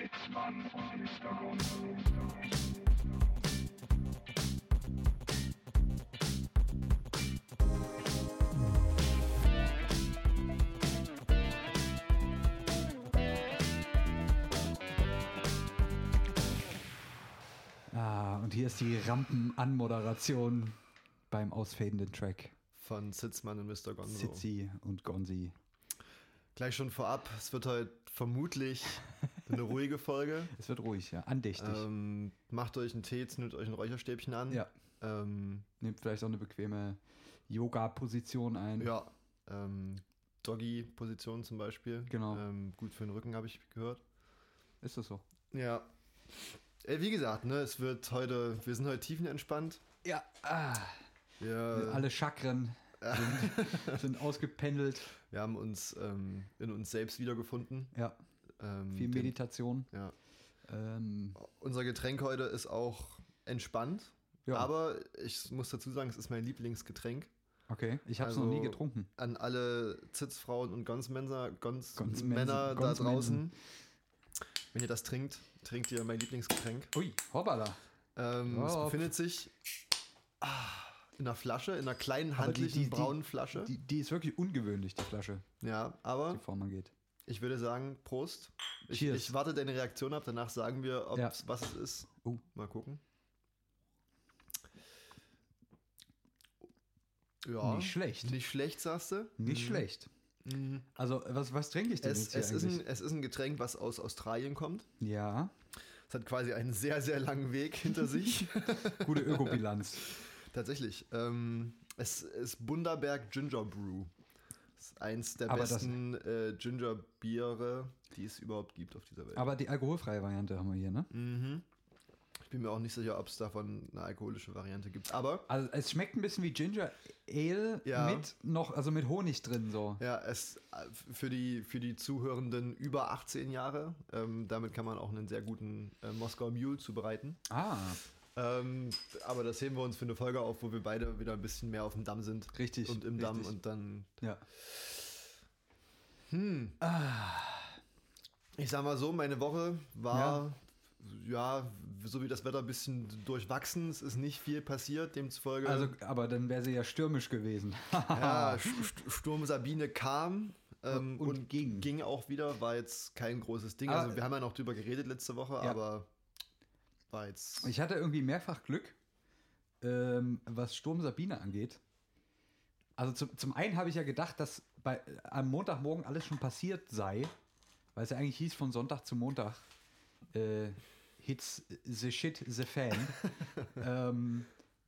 Sitzmann und Mr. Gonzo. Ah, und hier ist die Rampenanmoderation beim ausfadenden Track. Von Sitzmann und Mr. Gonzo. Sitzi und Gonzi. Gleich schon vorab, es wird heute vermutlich eine ruhige Folge. Es wird ruhig, ja. Andächtig. Ähm, macht euch einen Tee, zündet euch ein Räucherstäbchen an. Ja. Ähm, Nehmt vielleicht auch eine bequeme Yoga-Position ein. ja. Ähm, Doggy-Position zum Beispiel. Genau. Ähm, gut für den Rücken, habe ich gehört. Ist das so? Ja. Äh, wie gesagt, ne, es wird heute, wir sind heute tiefenentspannt. Ja. Ah, Wir, alle Chakren sind, sind ausgependelt. wir haben uns ähm, in uns selbst wiedergefunden. Ja. Ähm, Viel den- Meditation. Ja. Ähm, Unser Getränk heute ist auch entspannt. Ja. Aber ich muss dazu sagen, es ist mein Lieblingsgetränk. okay. Ich habe es Also, noch nie getrunken. An alle Zitzfrauen und Gonsmänner, Gons Gonsmensen- Männer da Gonsmensen. draußen. Wenn ihr das trinkt, trinkt ihr mein Lieblingsgetränk. Ui, hoppala. Ähm, es Ja. befindet sich ah, in einer Flasche, in einer kleinen, handlichen, die- die- braunen Flasche. Die, die ist wirklich ungewöhnlich, die Flasche, ja, aber die Form angeht. Ich würde sagen, Prost. Ich, ich warte deine Reaktion ab, danach sagen wir, ob Ja. was es ist. Oh. Mal gucken. Ja, Nicht schlecht. Nicht schlecht, sagst du? Nicht schlecht. Also, was, was trinke ich denn Es, jetzt hier es, ist ein, es ist ein Getränk, was aus Australien kommt. ja, Es hat quasi einen sehr, sehr langen Weg hinter sich. gute Ökobilanz. Tatsächlich. Ähm, es ist Bundaberg Ginger Brew. Das ist eins der Aber besten äh, Ginger-Biere, die es überhaupt gibt auf dieser Welt. Aber die alkoholfreie Variante haben wir hier, ne? Mhm. Ich bin mir auch nicht sicher, ob es davon eine alkoholische Variante gibt. Aber Also es schmeckt ein bisschen wie Ginger Ale Ja. mit noch, also mit Honig drin so. ja, es äh, für die, für die Zuhörenden über 18 Jahre, ähm, damit kann man auch einen sehr guten äh, Moskauer Mule zubereiten. Ah, Ähm, aber das heben wir uns für eine Folge auf, wo wir beide wieder ein bisschen mehr auf dem Damm sind. Richtig, Und im Damm richtig. und dann. ja. Ich sag mal so, meine Woche war. Ja. so wie das Wetter ein bisschen durchwachsen. Es ist nicht viel passiert, demzufolge. Also, aber dann wäre sie ja stürmisch gewesen. ja, St- St- Sturm Sabine kam ähm, Und und, ging. ging. auch wieder, war jetzt kein großes Ding. Ah, Also wir haben ja noch drüber geredet letzte Woche, Ja. aber war jetzt. Ich hatte irgendwie mehrfach Glück, ähm, was Sturm Sabine angeht. Also zum, zum einen habe ich ja gedacht, dass bei, am Montagmorgen alles schon passiert sei, weil es ja eigentlich hieß von Sonntag zu Montag, äh, hits the shit the fan. ähm,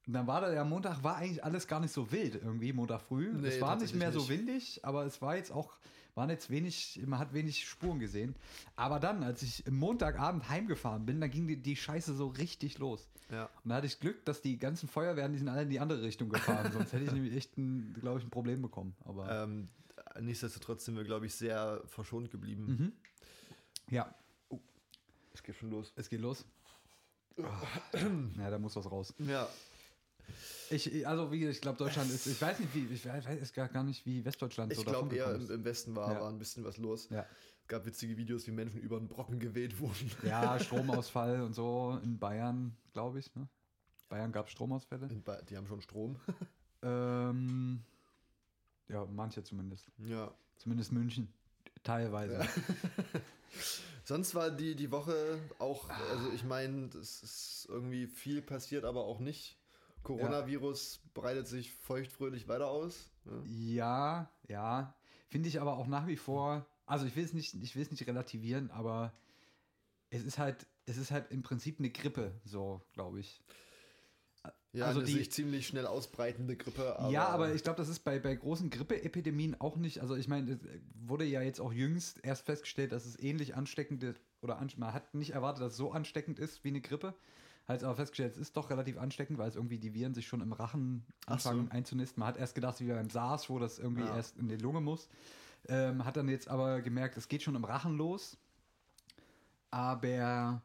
und dann war da ja Montag, war eigentlich alles gar nicht so wild irgendwie, Montag früh. Nee, es war nicht mehr so nicht. windig, aber es war jetzt auch, waren jetzt wenig, man hat wenig Spuren gesehen. Aber dann, als ich am Montagabend heimgefahren bin, dann ging die, die Scheiße so richtig los. Ja. Und da hatte ich Glück, dass die ganzen Feuerwehren, die sind alle in die andere Richtung gefahren. Sonst hätte ich nämlich echt, ein, glaube ich, ein Problem bekommen. Aber Ähm, nichtsdestotrotz sind wir, glaube ich, sehr verschont geblieben. Mhm. ja, Es geht schon los. es geht los. ja, da muss was raus. Ja. Ich, also wie gesagt, ich glaube, Deutschland ist, ich weiß nicht, wie, ich weiß gar nicht, wie Westdeutschland Ich so glaube davon eher im, im Westen war, Ja. war ein bisschen was los. Ja. Es gab witzige Videos, wie Menschen über einen Brocken geweht wurden. Ja, Stromausfall und so in Bayern, glaube ich. Ne? Bayern gab es Stromausfälle. Die haben schon Strom. Ähm, ja, manche zumindest. ja. Zumindest München. Teilweise. Sonst war die, die Woche auch, also ich meine, es ist irgendwie viel passiert, aber auch nicht. Coronavirus breitet sich feuchtfröhlich weiter aus. Ne? Ja, ja. Finde ich aber auch nach wie vor, also ich will es nicht, ich will es nicht relativieren, aber es ist halt, es ist halt im Prinzip eine Grippe, so, glaube ich. Ja, Also eine die- sich ziemlich schnell ausbreitende Grippe. Aber ja, aber ich glaube, das ist bei, bei großen Grippeepidemien auch nicht. Also ich meine, es wurde ja jetzt auch jüngst erst festgestellt, dass es ähnlich ansteckend ist, oder an, man hat nicht erwartet, dass es so ansteckend ist wie eine Grippe. Hat es aber festgestellt, es ist doch relativ ansteckend, weil es irgendwie die Viren sich schon im Rachen Ach so. anfangen einzunisten. Man hat erst gedacht, wie beim SARS, wo das irgendwie Ja. erst in die Lunge muss. Ähm, hat dann jetzt aber gemerkt, es geht schon im Rachen los. Aber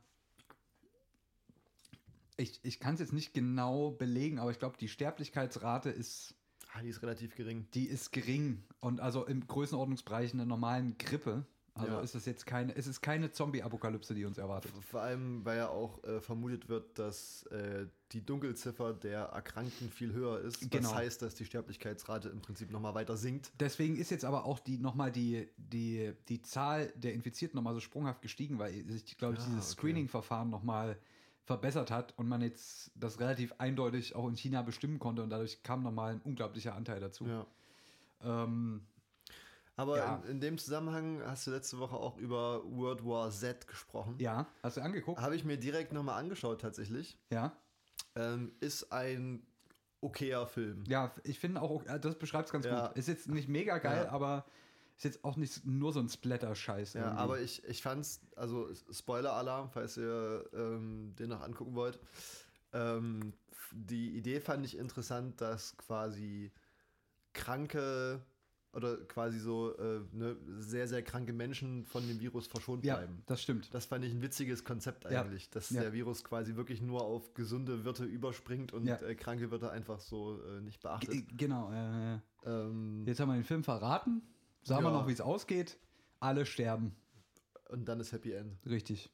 ich, ich kann es jetzt nicht genau belegen, aber ich glaube, die Sterblichkeitsrate ist, Ah, die ist relativ gering. die ist gering. Und also im Größenordnungsbereich einer normalen Grippe. Also Ja. ist es jetzt keine, es ist keine Zombie-Apokalypse, die uns erwartet. Vor allem, weil ja auch äh, vermutet wird, dass äh, die Dunkelziffer der Erkrankten viel höher ist. Genau. Das heißt, dass die Sterblichkeitsrate im Prinzip nochmal weiter sinkt. Deswegen ist jetzt aber auch die nochmal die, die, die Zahl der Infizierten nochmal so sprunghaft gestiegen, weil sich, glaube ich, Ah, dieses okay. Screening-Verfahren nochmal verbessert hat und man jetzt das relativ eindeutig auch in China bestimmen konnte und dadurch kam nochmal ein unglaublicher Anteil dazu. Ja. Ähm, Aber Ja. in, in dem Zusammenhang hast du letzte Woche auch über World War Z gesprochen. ja, hast du angeguckt? Habe ich mir direkt nochmal angeschaut tatsächlich. Ja. Ähm, ist ein okayer Film. Ja, ich finde auch, das beschreibt es ganz Ja. gut. Ist jetzt nicht mega geil, Ja. aber ist jetzt auch nicht nur so ein Splatter-Scheiß. Ja, irgendwie. aber ich, ich fand's, also Spoiler-Alarm, falls ihr ähm, den noch angucken wollt. Ähm, die Idee fand ich interessant, dass quasi kranke oder quasi so äh, ne, sehr, sehr kranke Menschen von dem Virus verschont ja, bleiben. das stimmt. Das fand ich ein witziges Konzept Ja. eigentlich, dass Ja. der Virus quasi wirklich nur auf gesunde Wirte überspringt und Ja. äh, kranke Wirte einfach so äh, nicht beachtet. G genau. Äh, Ähm, jetzt haben wir den Film verraten. Sagen wir Ja. noch, wie es ausgeht. Alle sterben. und dann ist Happy End. Richtig.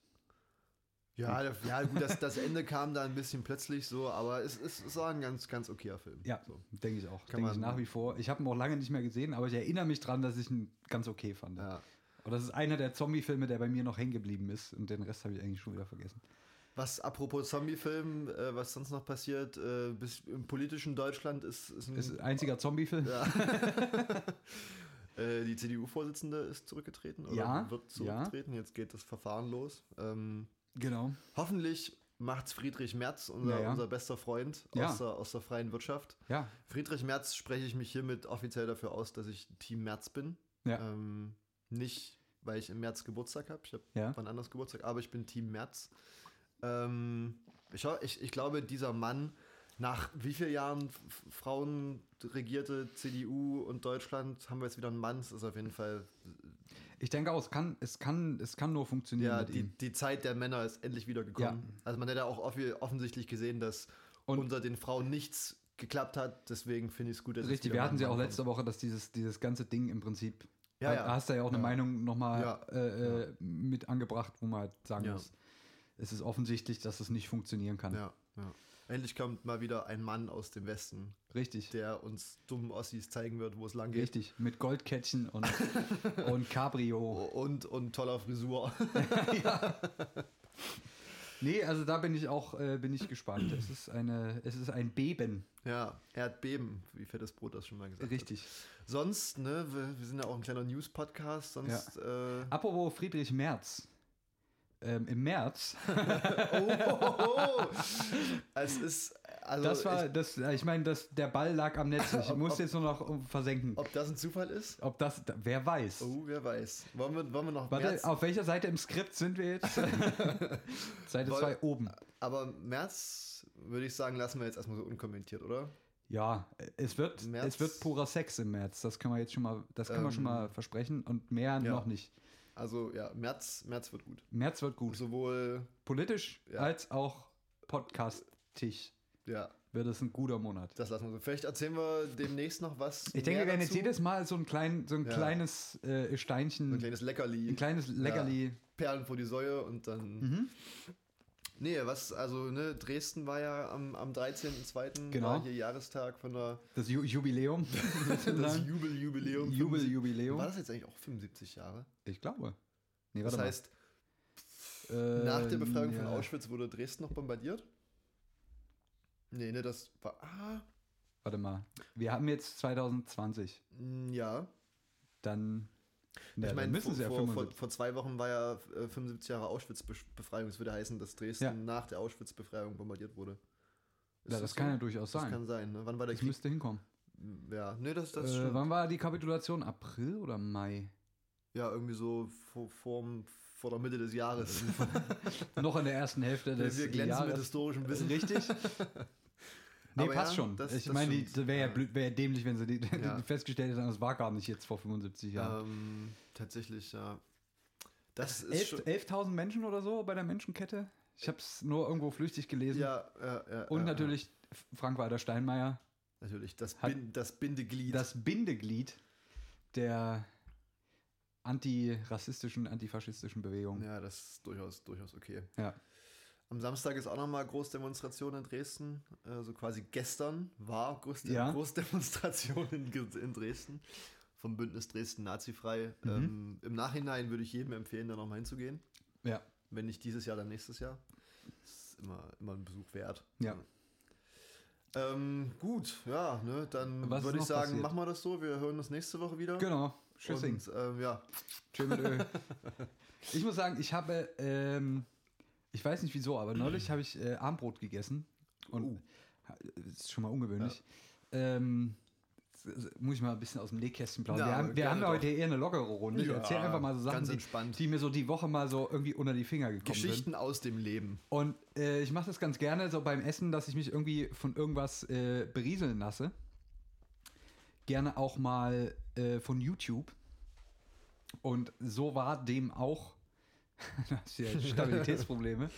Ja, ja gut, das, das Ende kam da ein bisschen plötzlich so, aber es, es, es war ein ganz, ganz okayer Film. Ja, So. denke ich auch. Kann Denke ich nach wie vor. Ich habe ihn auch lange nicht mehr gesehen, aber ich erinnere mich dran, dass ich ihn ganz okay fand. Ja. Und das ist einer der Zombie-Filme, der bei mir noch hängen geblieben ist. Und den Rest habe ich eigentlich schon wieder vergessen. Was apropos Zombie-Film, äh, was sonst noch passiert, äh, bis im politischen Deutschland ist, ist ein. Ist ein einziger Zombie-Film? ja. äh, die CDU-Vorsitzende ist zurückgetreten oder Ja, wird ja. zurücktreten. Jetzt geht das Verfahren los. Ähm, Genau. hoffentlich macht's Friedrich Merz, unser, Ja, ja. unser bester Freund Ja. aus, der, aus der freien Wirtschaft. Ja. Friedrich Merz spreche ich mich hiermit offiziell dafür aus, dass ich Team Merz bin. Ja. Ähm, nicht, weil ich im März Geburtstag habe. Ich habe Ja. wann anders Geburtstag, aber ich bin Team Merz. Ähm, ich, ich, ich glaube, dieser Mann, nach wie vielen Jahren Frauen regierte CDU und Deutschland, haben wir jetzt wieder einen Mann. Das ist auf jeden Fall. Ich denke auch, es kann, es kann, es kann nur funktionieren Ja, die, die Zeit der Männer ist endlich wieder gekommen. Also man hat ja auch offensichtlich gesehen, dass Und- unter den Frauen nichts geklappt hat. Deswegen finde ich es gut, dass Richtig, wir hatten sie auch letzte Woche, dass dieses, dieses ganze Ding im Prinzip. Ja, da ja. hast du ja auch eine Ja. Meinung nochmal Ja. äh, äh, mit angebracht, wo man halt sagen Ja. muss, es ist offensichtlich, dass es nicht funktionieren kann. Ja, ja. Endlich kommt mal wieder ein Mann aus dem Westen, Richtig. der uns dummen Ossis zeigen wird, wo es lang geht. Richtig. Mit Goldkettchen und, und Cabrio. Und, und toller Frisur. Nee, also da bin ich auch äh, bin ich gespannt. Es ist, eine, es ist ein Beben. Ja, Erdbeben, wie fettes Brot das schon mal gesagt Richtig. hat. Sonst, ne, wir, wir sind ja auch ein kleiner News-Podcast, sonst, äh, Apropos Friedrich Merz. Ähm, Im März, oh, oh, oh, es ist, also, das war, ich, das, ich meine, das, der Ball lag am Netz. Ich Ob- muss ob- jetzt nur noch versenken. ob das ein Zufall ist? Ob das, da- wer weiß. Oh, wer weiß. Wollen wir, wollen wir noch Warte, März, auf welcher Seite im Skript sind wir jetzt? Seite Woll- 2 oben. aber März, würde ich sagen, lassen wir jetzt erstmal so unkommentiert, oder? Ja, es wird, März- es wird purer Sex im März. Das können wir jetzt schon mal, das können wir schon Ähm, mal versprechen und mehr ja. noch nicht. Also, ja, März, März wird gut. März wird gut. Sowohl, Politisch Ja. als auch podcastig ja, wird es ein guter Monat. das lassen wir so. Vielleicht erzählen wir demnächst noch was. Ich denke, wir werden jetzt jedes Mal so ein, klein, so ein Ja. kleines äh, Steinchen, So ein kleines Leckerli. ein kleines Leckerli. Perlen vor die Säue und dann. Mhm. Nee, was, also, ne, Dresden war ja am, am 13.02. Genau. war hier Jahrestag von der Das Ju Jubiläum. das. Jubeljubiläum. Jubeljubiläum. War das jetzt eigentlich auch 75 Jahre? Ich glaube. Nee, Das heißt, mal. nach der Befreiung Ähm, von ja. Auschwitz wurde Dresden noch bombardiert? Nee, ne, das war. Ah, Warte mal. Wir haben jetzt 2020. mm, ja. Dann. Ja, ich meine, müssen vor, sie ja vor, vor, 75. vor zwei Wochen war ja äh, 75 Jahre Auschwitz-Befreiung. Das würde heißen, dass Dresden Ja. nach der Auschwitz-Befreiung bombardiert wurde. Ist Ja, das so? kann ja durchaus Das sein. kann sein, ne? Wann war der Das Krieg? müsste hinkommen. Ja, nee, das, das Äh, stimmt. wann war die Kapitulation? April oder Mai? Ja, irgendwie so vor, vorm- vor der Mitte des Jahres. Noch in der ersten Hälfte des wir glänzen Jahres. mit historischem Wissen. Richtig. Nee, Aber passt ja, schon. das- ich das meine, stimmt. das wäre ja, Ja. blöd, ja dämlich, wenn sie die, Ja. festgestellt hätten, das war gar nicht jetzt vor 75 Jahren. Ähm, tatsächlich, ja. Das ist Elf- schon. 11.000 Menschen oder so bei der Menschenkette? Ich habe es nur irgendwo flüchtig gelesen. Ja, ja, ja. Und ja, natürlich Frank-Walter Steinmeier. Natürlich, das, Bin, das Bindeglied. das Bindeglied der antirassistischen, antifaschistischen Bewegung. Ja, das ist durchaus, durchaus okay. Ja. Am Samstag ist auch nochmal Großdemonstration in Dresden. Also quasi gestern war Großde Ja. Großdemonstration in, in Dresden vom Bündnis Dresden Nazifrei. Mhm. Ähm, Im Nachhinein würde ich jedem empfehlen, da nochmal hinzugehen. Ja. Wenn nicht dieses Jahr, dann nächstes Jahr. Das ist immer, immer ein Besuch wert. Ja. Ähm, gut, ja, ne, dann würde ich sagen, passiert? machen wir das so. Wir hören uns nächste Woche wieder. Genau. Tschüssing. Und ähm, ja, mit Öl. Ich muss sagen, ich habe, ähm, ich weiß nicht wieso, aber neulich habe ich äh, Armbrot gegessen. Und Uh. das ist schon mal ungewöhnlich. Ähm, s- s- muss ich mal ein bisschen aus dem Nähkästchen plaudern. Ja, wir haben, wir haben ja heute eher eine lockere Runde. Ich Ja, erzähle einfach mal so Sachen, die, die mir so die Woche mal so irgendwie unter die Finger gekommen sind. Geschichten aus dem Leben. Und äh, ich mache das ganz gerne so beim Essen, dass ich mich irgendwie von irgendwas äh, berieseln lasse. Gerne auch mal äh, von YouTube. Und so war dem auch. da hast du ja Stabilitätsprobleme.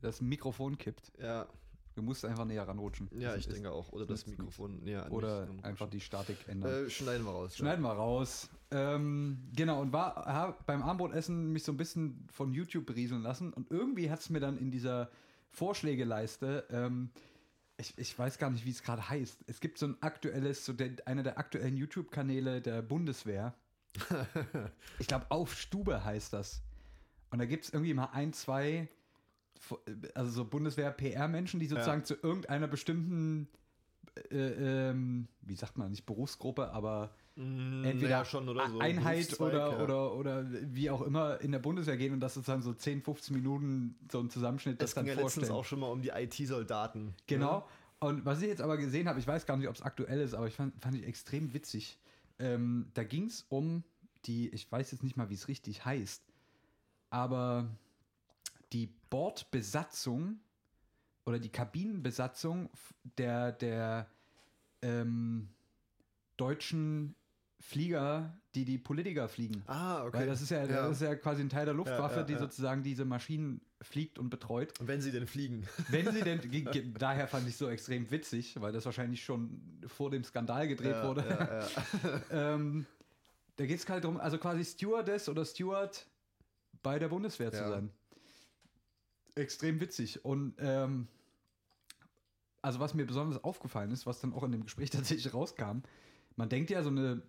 Das Mikrofon kippt. Ja, Du musst einfach näher ranrutschen. ja ich ist- denke auch. Oder das Mikrofon näher an Oder einfach die Statik ändern. Äh, schneiden wir raus. Schneiden wir raus. Ähm, genau, und war hab beim Armbrotessen mich so ein bisschen von YouTube berieseln lassen. Und irgendwie hat es mir dann in dieser Vorschlägeleiste, ähm, ich, ich weiß gar nicht, wie es gerade heißt. Es gibt so ein aktuelles, so der, einer der aktuellen YouTube-Kanäle der Bundeswehr. ich glaube, auf Stube heißt das. Und da gibt es irgendwie mal ein, zwei, also so Bundeswehr-PR-Menschen, die sozusagen zu irgendeiner bestimmten, äh, ähm, wie sagt man, nicht Berufsgruppe, aber Mm, entweder schon oder so. Einheit oder, ja. oder, oder wie auch immer in der Bundeswehr gehen und das sozusagen so 10, 15 Minuten so ein Zusammenschnitt Es das dann ging ja letztens vorstellen. auch schon mal um die IT-Soldaten. Genau. Und was ich jetzt aber gesehen habe, ich weiß gar nicht, ob es aktuell ist, aber ich fand, fand ich extrem witzig. Ähm, da ging es um die, ich weiß jetzt nicht mal, wie es richtig heißt, aber die Bordbesatzung oder die Kabinenbesatzung der, der ähm, deutschen Flieger, die die Politiker fliegen. Ah, okay. Weil das ist ja, Ja. das ist ja quasi ein Teil der Luftwaffe, Ja, ja, die sozusagen diese Maschinen fliegt und betreut. Wenn sie denn fliegen. Wenn sie denn, daher fand ich so extrem witzig, weil das wahrscheinlich schon vor dem Skandal gedreht wurde. Ähm, da geht es halt darum, also quasi Stewardess oder Steward bei der Bundeswehr zu Ja. sein. Extrem witzig. Und ähm, also was mir besonders aufgefallen ist, was dann auch in dem Gespräch tatsächlich rauskam, man denkt ja, so eine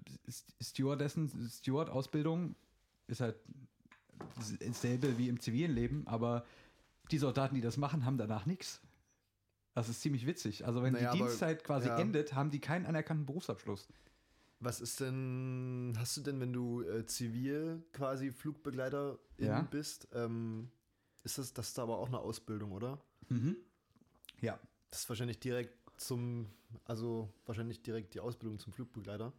Stewardessen, Steward-Ausbildung ist halt dasselbe wie im zivilen Leben, aber die Soldaten, die das machen, haben danach nichts. Das ist ziemlich witzig. Also wenn Naja, die aber- Dienstzeit quasi ja. endet, haben die keinen anerkannten Berufsabschluss. Was ist denn, hast du denn, wenn du äh, zivil quasi Flugbegleiter Ja. bist, ähm, ist das, das ist aber auch eine Ausbildung, oder? Ja. Das ist wahrscheinlich direkt zum, also wahrscheinlich direkt die Ausbildung zum Flugbegleiter.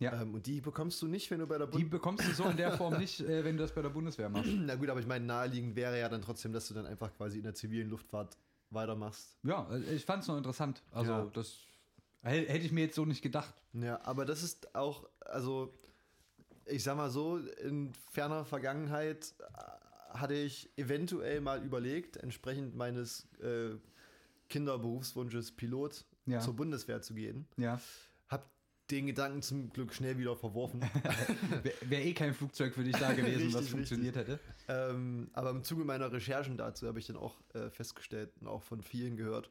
Ja. Ähm, und die bekommst du nicht, wenn du bei der Die Bund bekommst du so in der Form nicht, äh, wenn du das bei der Bundeswehr machst. Na gut, aber ich meine, naheliegend wäre ja dann trotzdem, dass du dann einfach quasi in der zivilen Luftfahrt weitermachst. Ja, äh, ich fand es noch interessant. Also Ja. das hätte ich mir jetzt so nicht gedacht. Ja, aber das ist auch, also ich sag mal so, in ferner Vergangenheit äh, hatte ich eventuell mal überlegt, entsprechend meines äh, Kinderberufswunsches Pilot Ja. zur Bundeswehr zu gehen. Ja. Hab den Gedanken zum Glück schnell wieder verworfen. Wäre wär eh kein Flugzeug für dich da gewesen, was Richtig, funktioniert hätte. ähm, aber im Zuge meiner Recherchen dazu habe ich dann auch äh, festgestellt und auch von vielen gehört,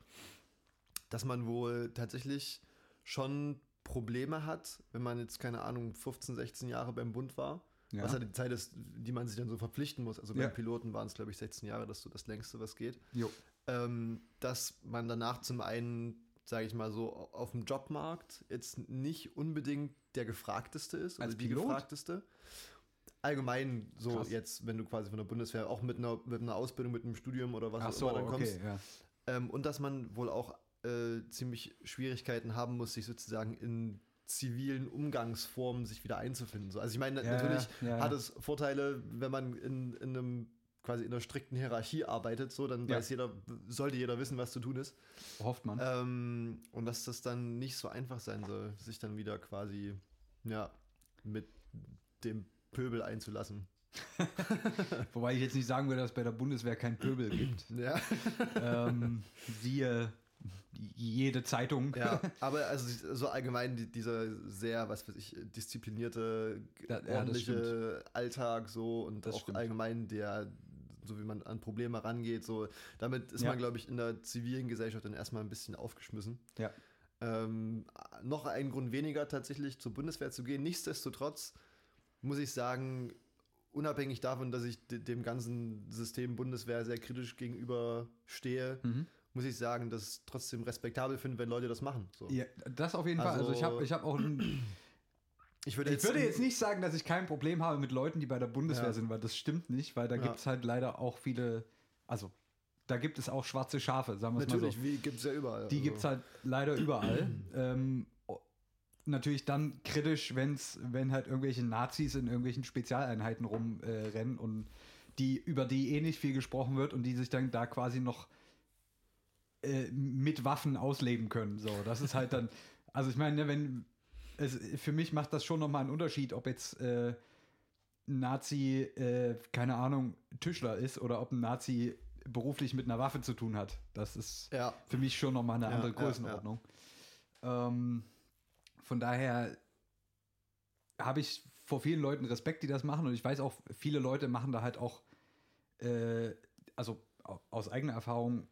dass man wohl tatsächlich schon Probleme hat, wenn man jetzt, keine Ahnung, 15, 16 Jahre beim Bund war. Ja. Was ja die Zeit ist, die man sich dann so verpflichten muss. Also beim Ja. Piloten waren es, glaube ich, 16 Jahre, das ist so das längste, was geht. Ähm, dass man danach zum einen, sage ich mal so, auf dem Jobmarkt jetzt nicht unbedingt der gefragteste ist. Als oder die Pilot? gefragteste. Allgemein so Krass. jetzt, wenn du quasi von der Bundeswehr, auch mit einer, mit einer Ausbildung, mit einem Studium oder was Ach auch so, immer dann kommst. okay, ja. Ähm, und dass man wohl auch äh, ziemlich Schwierigkeiten haben muss, sich sozusagen in zivilen Umgangsformen sich wieder einzufinden. So, also ich meine, Ja, natürlich ja, ja. hat es Vorteile, wenn man in, in einem quasi in einer strikten Hierarchie arbeitet, so, dann weiß jeder, sollte jeder wissen, was zu tun ist. Hofft man. Ähm, und dass das dann nicht so einfach sein soll, sich dann wieder quasi, ja, mit dem Pöbel einzulassen. Wobei ich jetzt nicht sagen würde, dass es bei der Bundeswehr kein Pöbel gibt. Ja. ähm, siehe jede Zeitung. Ja, aber also so allgemein die, dieser sehr, was weiß ich, disziplinierte, ja, ordentliche Alltag so und Das auch stimmt. allgemein der, so wie man an Probleme rangeht, so damit ist Ja. man, glaube ich, in der zivilen Gesellschaft dann erstmal ein bisschen aufgeschmissen. Ja. Ähm, noch ein Grund weniger tatsächlich zur Bundeswehr zu gehen. Nichtsdestotrotz muss ich sagen, unabhängig davon, dass ich de- dem ganzen System Bundeswehr sehr kritisch gegenüber stehe, Mhm. Muss ich sagen, dass ich es trotzdem respektabel finde, wenn Leute das machen. So. Ja, das auf jeden Fall. Also ich Also- habe ich hab auch ein, Ich würde Ich würde jetzt nicht sagen, dass ich kein Problem habe mit Leuten, die bei der Bundeswehr Ja. sind, weil das stimmt nicht, weil da Ja. gibt es halt leider auch viele, also da gibt es auch schwarze Schafe, sagen wir es mal so. Natürlich, gibt es ja überall. Die also. gibt es halt leider überall. ähm, natürlich dann kritisch, wenn's, wenn halt irgendwelche Nazis in irgendwelchen Spezialeinheiten rumrennen äh, und die, über die eh nicht viel gesprochen wird und die sich dann da quasi noch äh, mit Waffen ausleben können. So, das ist halt dann, also ich meine, ne, wenn es, für mich macht das schon nochmal einen Unterschied, ob jetzt äh, ein Nazi, äh, keine Ahnung, Tischler ist oder ob ein Nazi beruflich mit einer Waffe zu tun hat. Das ist Ja, für mich schon nochmal eine Ja, andere ja, Größenordnung. Ähm, von daher habe ich vor vielen Leuten Respekt, die das machen und ich weiß auch, viele Leute machen da halt auch, äh, also au- aus eigener Erfahrung,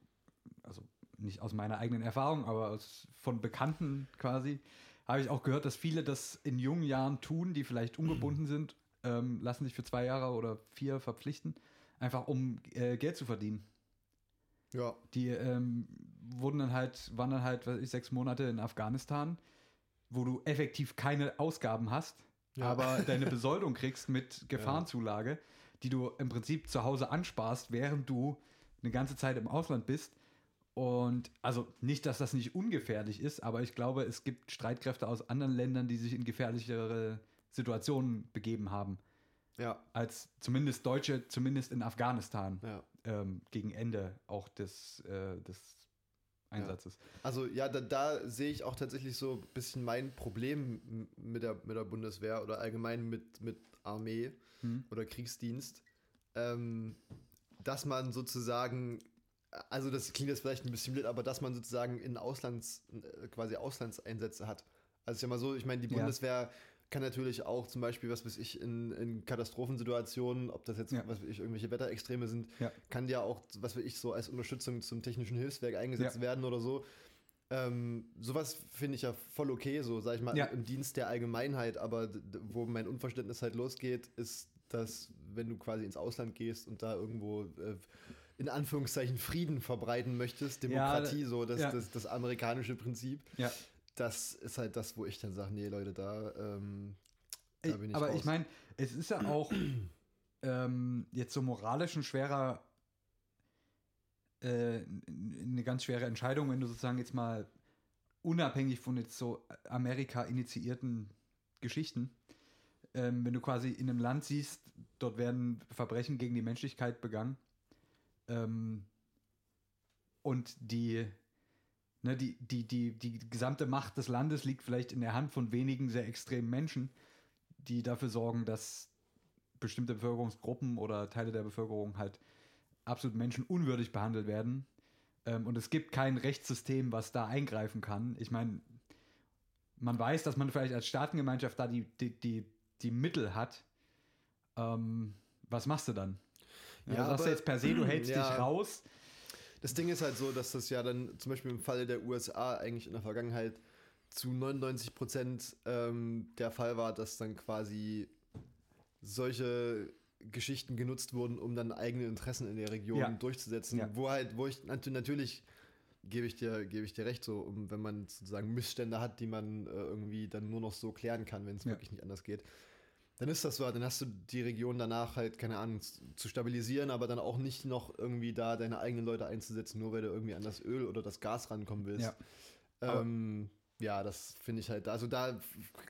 also nicht aus meiner eigenen Erfahrung, aber aus, von Bekannten quasi, habe ich auch gehört, dass viele das in jungen Jahren tun, die vielleicht ungebunden sind, ähm, lassen sich für zwei Jahre oder vier verpflichten, einfach um äh, Geld zu verdienen. ja, Die ähm, wurden dann halt, waren dann halt, weiß ich, sechs Monate in Afghanistan, wo du effektiv keine Ausgaben hast, Ja. aber deine Besoldung kriegst mit Gefahrenzulage, die du im Prinzip zu Hause ansparst, während du eine ganze Zeit im Ausland bist. Und also nicht, dass das nicht ungefährlich ist, aber ich glaube, es gibt Streitkräfte aus anderen Ländern, die sich in gefährlichere Situationen begeben haben, ja, als zumindest Deutsche, zumindest in Afghanistan ja. ähm, gegen Ende auch des, äh, des Einsatzes. Also ja, da, da sehe ich auch tatsächlich so ein bisschen mein Problem mit der, mit der Bundeswehr oder allgemein mit, mit Armee Hm. oder Kriegsdienst, ähm, dass man sozusagen, also das klingt jetzt vielleicht ein bisschen blöd, aber dass man sozusagen in Auslands, äh, quasi Auslandseinsätze hat. Also ist ja mal so, ich meine, die Ja. Bundeswehr kann natürlich auch zum Beispiel, was weiß ich, in, in Katastrophensituationen, ob das jetzt, Ja. was weiß ich, irgendwelche Wetterextreme sind, Ja. kann ja auch, was weiß ich, so als Unterstützung zum technischen Hilfswerk eingesetzt Ja. werden oder so. Ähm, sowas finde ich ja voll okay, so sag ich mal, Ja. im Dienst der Allgemeinheit, aber wo mein Unverständnis halt losgeht, ist, dass wenn du quasi ins Ausland gehst und da irgendwo äh, in Anführungszeichen Frieden verbreiten möchtest, Demokratie, so das, ja. das, das amerikanische Prinzip, Ja. das ist halt das, wo ich dann sage, nee Leute, da, ähm, da Ich, bin ich aber raus. ich meine, es ist ja auch ähm, jetzt so moralisch ein schwerer, äh, eine ganz schwere Entscheidung, wenn du sozusagen jetzt mal unabhängig von jetzt so Amerika initiierten Geschichten, ähm, wenn du quasi in einem Land siehst, dort werden Verbrechen gegen die Menschlichkeit begangen ähm, und die Ne, die, die, die, die gesamte Macht des Landes liegt vielleicht in der Hand von wenigen sehr extremen Menschen, die dafür sorgen, dass bestimmte Bevölkerungsgruppen oder Teile der Bevölkerung halt absolut menschenunwürdig behandelt werden. Ähm, und es gibt kein Rechtssystem, was da eingreifen kann. Ich meine, man weiß, dass man vielleicht als Staatengemeinschaft da die, die, die, die Mittel hat. Ähm, was machst du dann? Ja, Ja, du sagst aber- jetzt per se, du hältst Ja. dich raus. Das Ding ist halt so, dass das ja dann zum Beispiel im Falle der USA eigentlich in der Vergangenheit zu 99 Prozent ähm, der Fall war, dass dann quasi solche Geschichten genutzt wurden, um dann eigene Interessen in der Region Ja. durchzusetzen. Ja. Wo halt, wo ich nat natürlich gebe ich dir, gebe ich dir recht, so, um, wenn man sozusagen Missstände hat, die man äh, irgendwie dann nur noch so klären kann, wenn es Ja. wirklich nicht anders geht. Dann ist das so, dann hast du die Region danach halt, keine Ahnung, zu stabilisieren, aber dann auch nicht noch irgendwie da deine eigenen Leute einzusetzen, nur weil du irgendwie an das Öl oder das Gas rankommen willst. Ja. Ähm, ja, das finde ich halt, also da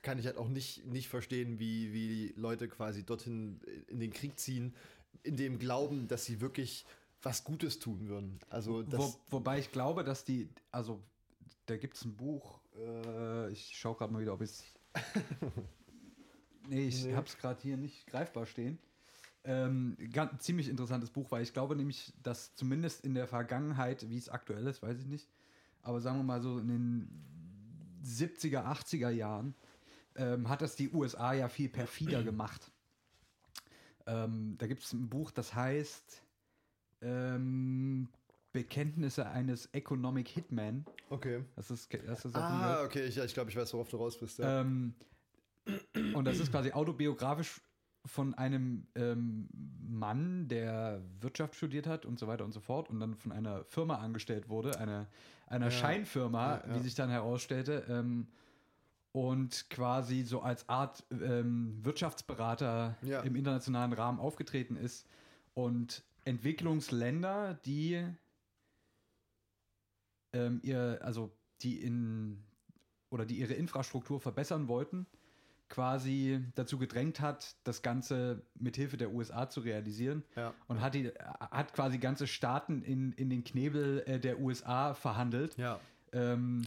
kann ich halt auch nicht, nicht verstehen, wie, wie die Leute quasi dorthin in den Krieg ziehen, in dem Glauben, dass sie wirklich was Gutes tun würden. Also Wo, wobei ich glaube, dass die, also da gibt es ein Buch, äh, ich schaue gerade mal wieder, ob ich es. nee, ich Nee. habe es gerade hier nicht greifbar stehen. Ähm, ganz, ziemlich interessantes Buch, weil ich glaube nämlich, dass zumindest in der Vergangenheit, wie es aktuell ist, weiß ich nicht, aber sagen wir mal so in den 70er, 80er Jahren, ähm, hat das die USA ja viel perfider gemacht. Ähm, da gibt es ein Buch, das heißt ähm, Bekenntnisse eines Economic Hitman. Okay. Das ist, das ist Ah, okay, ich, ich glaube, ich weiß, worauf du raus bist. Ja. Und das ist quasi autobiografisch von einem ähm, Mann, der Wirtschaft studiert hat und so weiter und so fort und dann von einer Firma angestellt wurde, eine, einer Ja. Scheinfirma, Ja, ja. wie sich dann herausstellte, ähm, und quasi so als Art ähm, Wirtschaftsberater im internationalen Rahmen aufgetreten ist und Entwicklungsländer, die ähm, ihr, also die in oder die ihre Infrastruktur verbessern wollten, quasi dazu gedrängt hat, das Ganze mit Hilfe der USA zu realisieren ja. und hat, die, hat quasi ganze Staaten in, in den Knebel äh, der USA verhandelt. Ja. Ähm,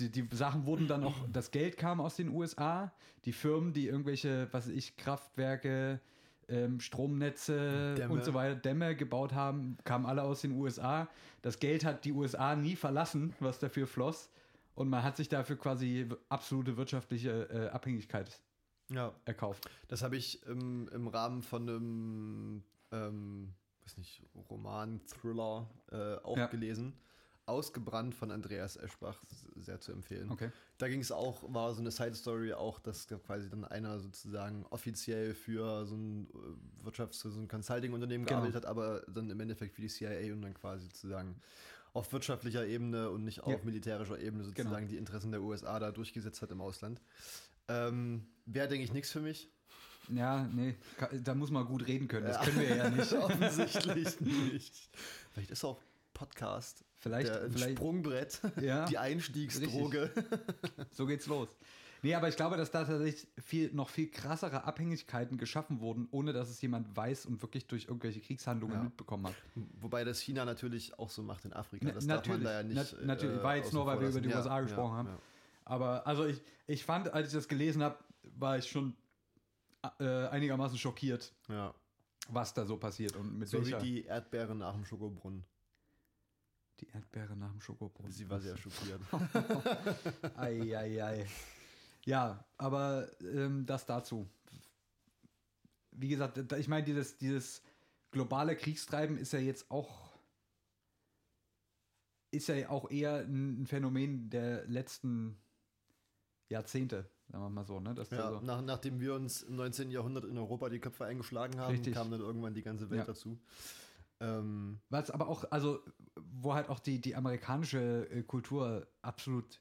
die, die Sachen wurden dann auch, das Geld kam aus den USA, die Firmen, die irgendwelche, was weiß ich, Kraftwerke, ähm, Stromnetze Dämme. und so weiter, Dämme gebaut haben, kamen alle aus den USA. Das Geld hat die USA nie verlassen, was dafür floss. Und man hat sich dafür quasi absolute wirtschaftliche äh, Abhängigkeit ja. erkauft. Das habe ich im, im Rahmen von einem, ähm, weiß nicht, Roman, Thriller äh, auch Ja. gelesen. Ausgebrannt von Andreas Eschbach, sehr zu empfehlen. Okay. Da ging es auch, war so eine Side-Story auch, dass quasi dann einer sozusagen offiziell für so ein äh, Wirtschafts-, so ein Consulting-Unternehmen Genau. gearbeitet hat, aber dann im Endeffekt für die CIA und dann quasi sozusagen auf wirtschaftlicher Ebene und nicht auf Ja. militärischer Ebene sozusagen Genau. die Interessen der USA da durchgesetzt hat im Ausland. Ähm, Wäre, denke ich, nichts für mich. Ja, nee, da muss man gut reden können. Das können wir ja nicht. Offensichtlich nicht. Vielleicht ist auch Podcast Vielleicht, der vielleicht Sprungbrett, ja, die Einstiegsdroge. so geht's los. Nee, aber ich glaube, dass da tatsächlich viel, noch viel krassere Abhängigkeiten geschaffen wurden, ohne dass es jemand weiß und wirklich durch irgendwelche Kriegshandlungen Ja. mitbekommen hat. Wobei das China natürlich auch so macht in Afrika. Na- Das darf man natürlich, da ja nicht. nat- natürlich. War jetzt nur, weil wir über die. USA gesprochen haben. Aber also ich, ich fand, als ich das gelesen habe, war ich schon äh, einigermaßen schockiert, Ja. was da so passiert und mit So wie welcher die Erdbeere nach dem Schokobrunnen. die Erdbeere nach dem Schokobrot. Sie war sehr schockiert. ei, ei, ei. Ja, aber ähm, das dazu. Wie gesagt, ich meine, dieses, dieses globale Kriegstreiben ist ja jetzt auch ist ja auch eher ein Phänomen der letzten Jahrzehnte, sagen wir mal so, ne? Ja, so, nach, nachdem wir uns im 19. Jahrhundert in Europa die Köpfe eingeschlagen haben, Richtig. kam dann irgendwann die ganze Welt Ja. dazu. Ähm, Was aber auch, also, wo halt auch die, die amerikanische äh, Kultur absolut,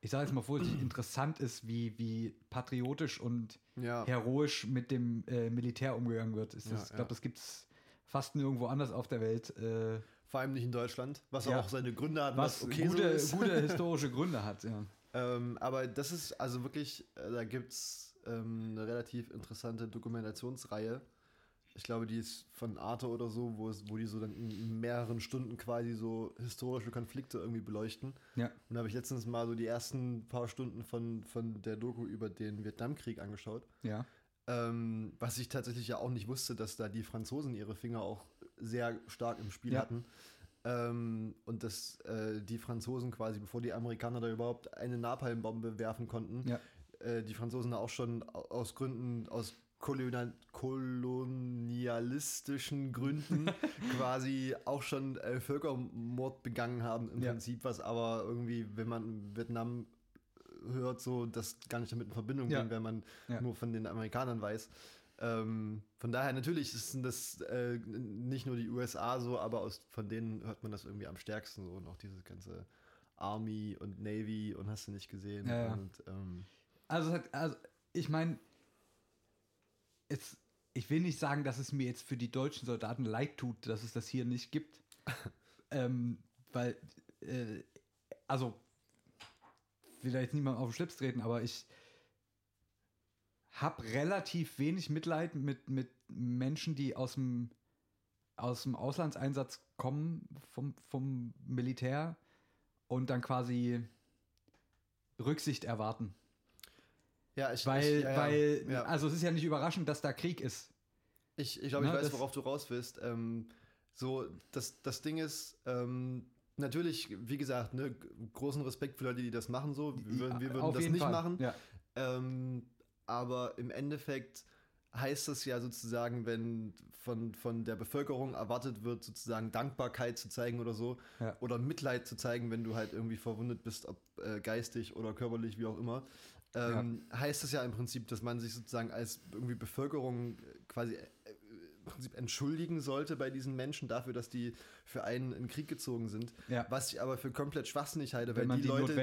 ich sage jetzt mal vorsichtig, interessant ist, wie, wie patriotisch und ja, heroisch mit dem äh, Militär umgegangen wird. Das, ich glaube, das gibt es fast nirgendwo anders auf der Welt. Äh, vor allem nicht in Deutschland, was Ja. auch seine Gründe hat, was okay so gute, ist. gute historische Gründe hat. Ja. Ähm, aber das ist also wirklich, äh, da gibt es ähm, eine relativ interessante Dokumentationsreihe. Ich glaube, die ist von Arte oder so, wo, es, wo die so dann in mehreren Stunden quasi so historische Konflikte irgendwie beleuchten. Ja. Und da habe ich letztens mal so die ersten paar Stunden von, von der Doku über den Vietnamkrieg angeschaut. ja. Ähm, was ich tatsächlich ja auch nicht wusste, dass da die Franzosen ihre Finger auch sehr stark im Spiel Ja. hatten. Ähm, und dass äh, die Franzosen quasi, bevor die Amerikaner da überhaupt eine Napalmbombe werfen konnten, Ja. äh, die Franzosen da auch schon au- aus Gründen, aus kolonial kolonialistischen Gründen quasi auch schon äh, Völkermord begangen haben im Ja. Prinzip, was aber irgendwie, wenn man Vietnam hört, so das gar nicht damit in Verbindung Ja. bringt, wenn man Ja. nur von den Amerikanern weiß. Ähm, von daher natürlich sind das äh, nicht nur die USA so, aber aus, von denen hört man das irgendwie am stärksten so und auch dieses ganze Army und Navy und hast du nicht gesehen. Ja. Und, ähm, Also, also ich meine, ich will nicht sagen, dass es mir jetzt für die deutschen Soldaten leid tut, dass es das hier nicht gibt. ähm, weil, äh, also, will da jetzt niemand auf den Schlips treten, aber ich habe relativ wenig Mitleid mit, mit Menschen, die aus dem, aus dem Auslandseinsatz kommen, vom, vom Militär und dann quasi Rücksicht erwarten. ja, ich, Weil, ich, ja, weil, ja. also es ist ja nicht überraschend, dass da Krieg ist. Ich, ich glaube, ich Ne, weiß, worauf du raus willst. Ähm, so, das, das Ding ist, ähm, natürlich, wie gesagt, ne, großen Respekt für Leute, die das machen so. Wir, würden- wir würden das nicht Fall. machen. Ja. Ähm, aber im Endeffekt heißt das ja sozusagen, wenn von, von der Bevölkerung erwartet wird, sozusagen Dankbarkeit zu zeigen oder so, Ja. oder Mitleid zu zeigen, wenn du halt irgendwie verwundet bist, ob äh, geistig oder körperlich, wie auch immer, ähm, heißt das ja im Prinzip, dass man sich sozusagen als irgendwie Bevölkerung quasi Prinzip entschuldigen sollte bei diesen Menschen dafür, dass die für einen in Krieg gezogen sind. Ja. Was ich aber für komplett schwachsinnig halte, Wenn weil die, die Leute,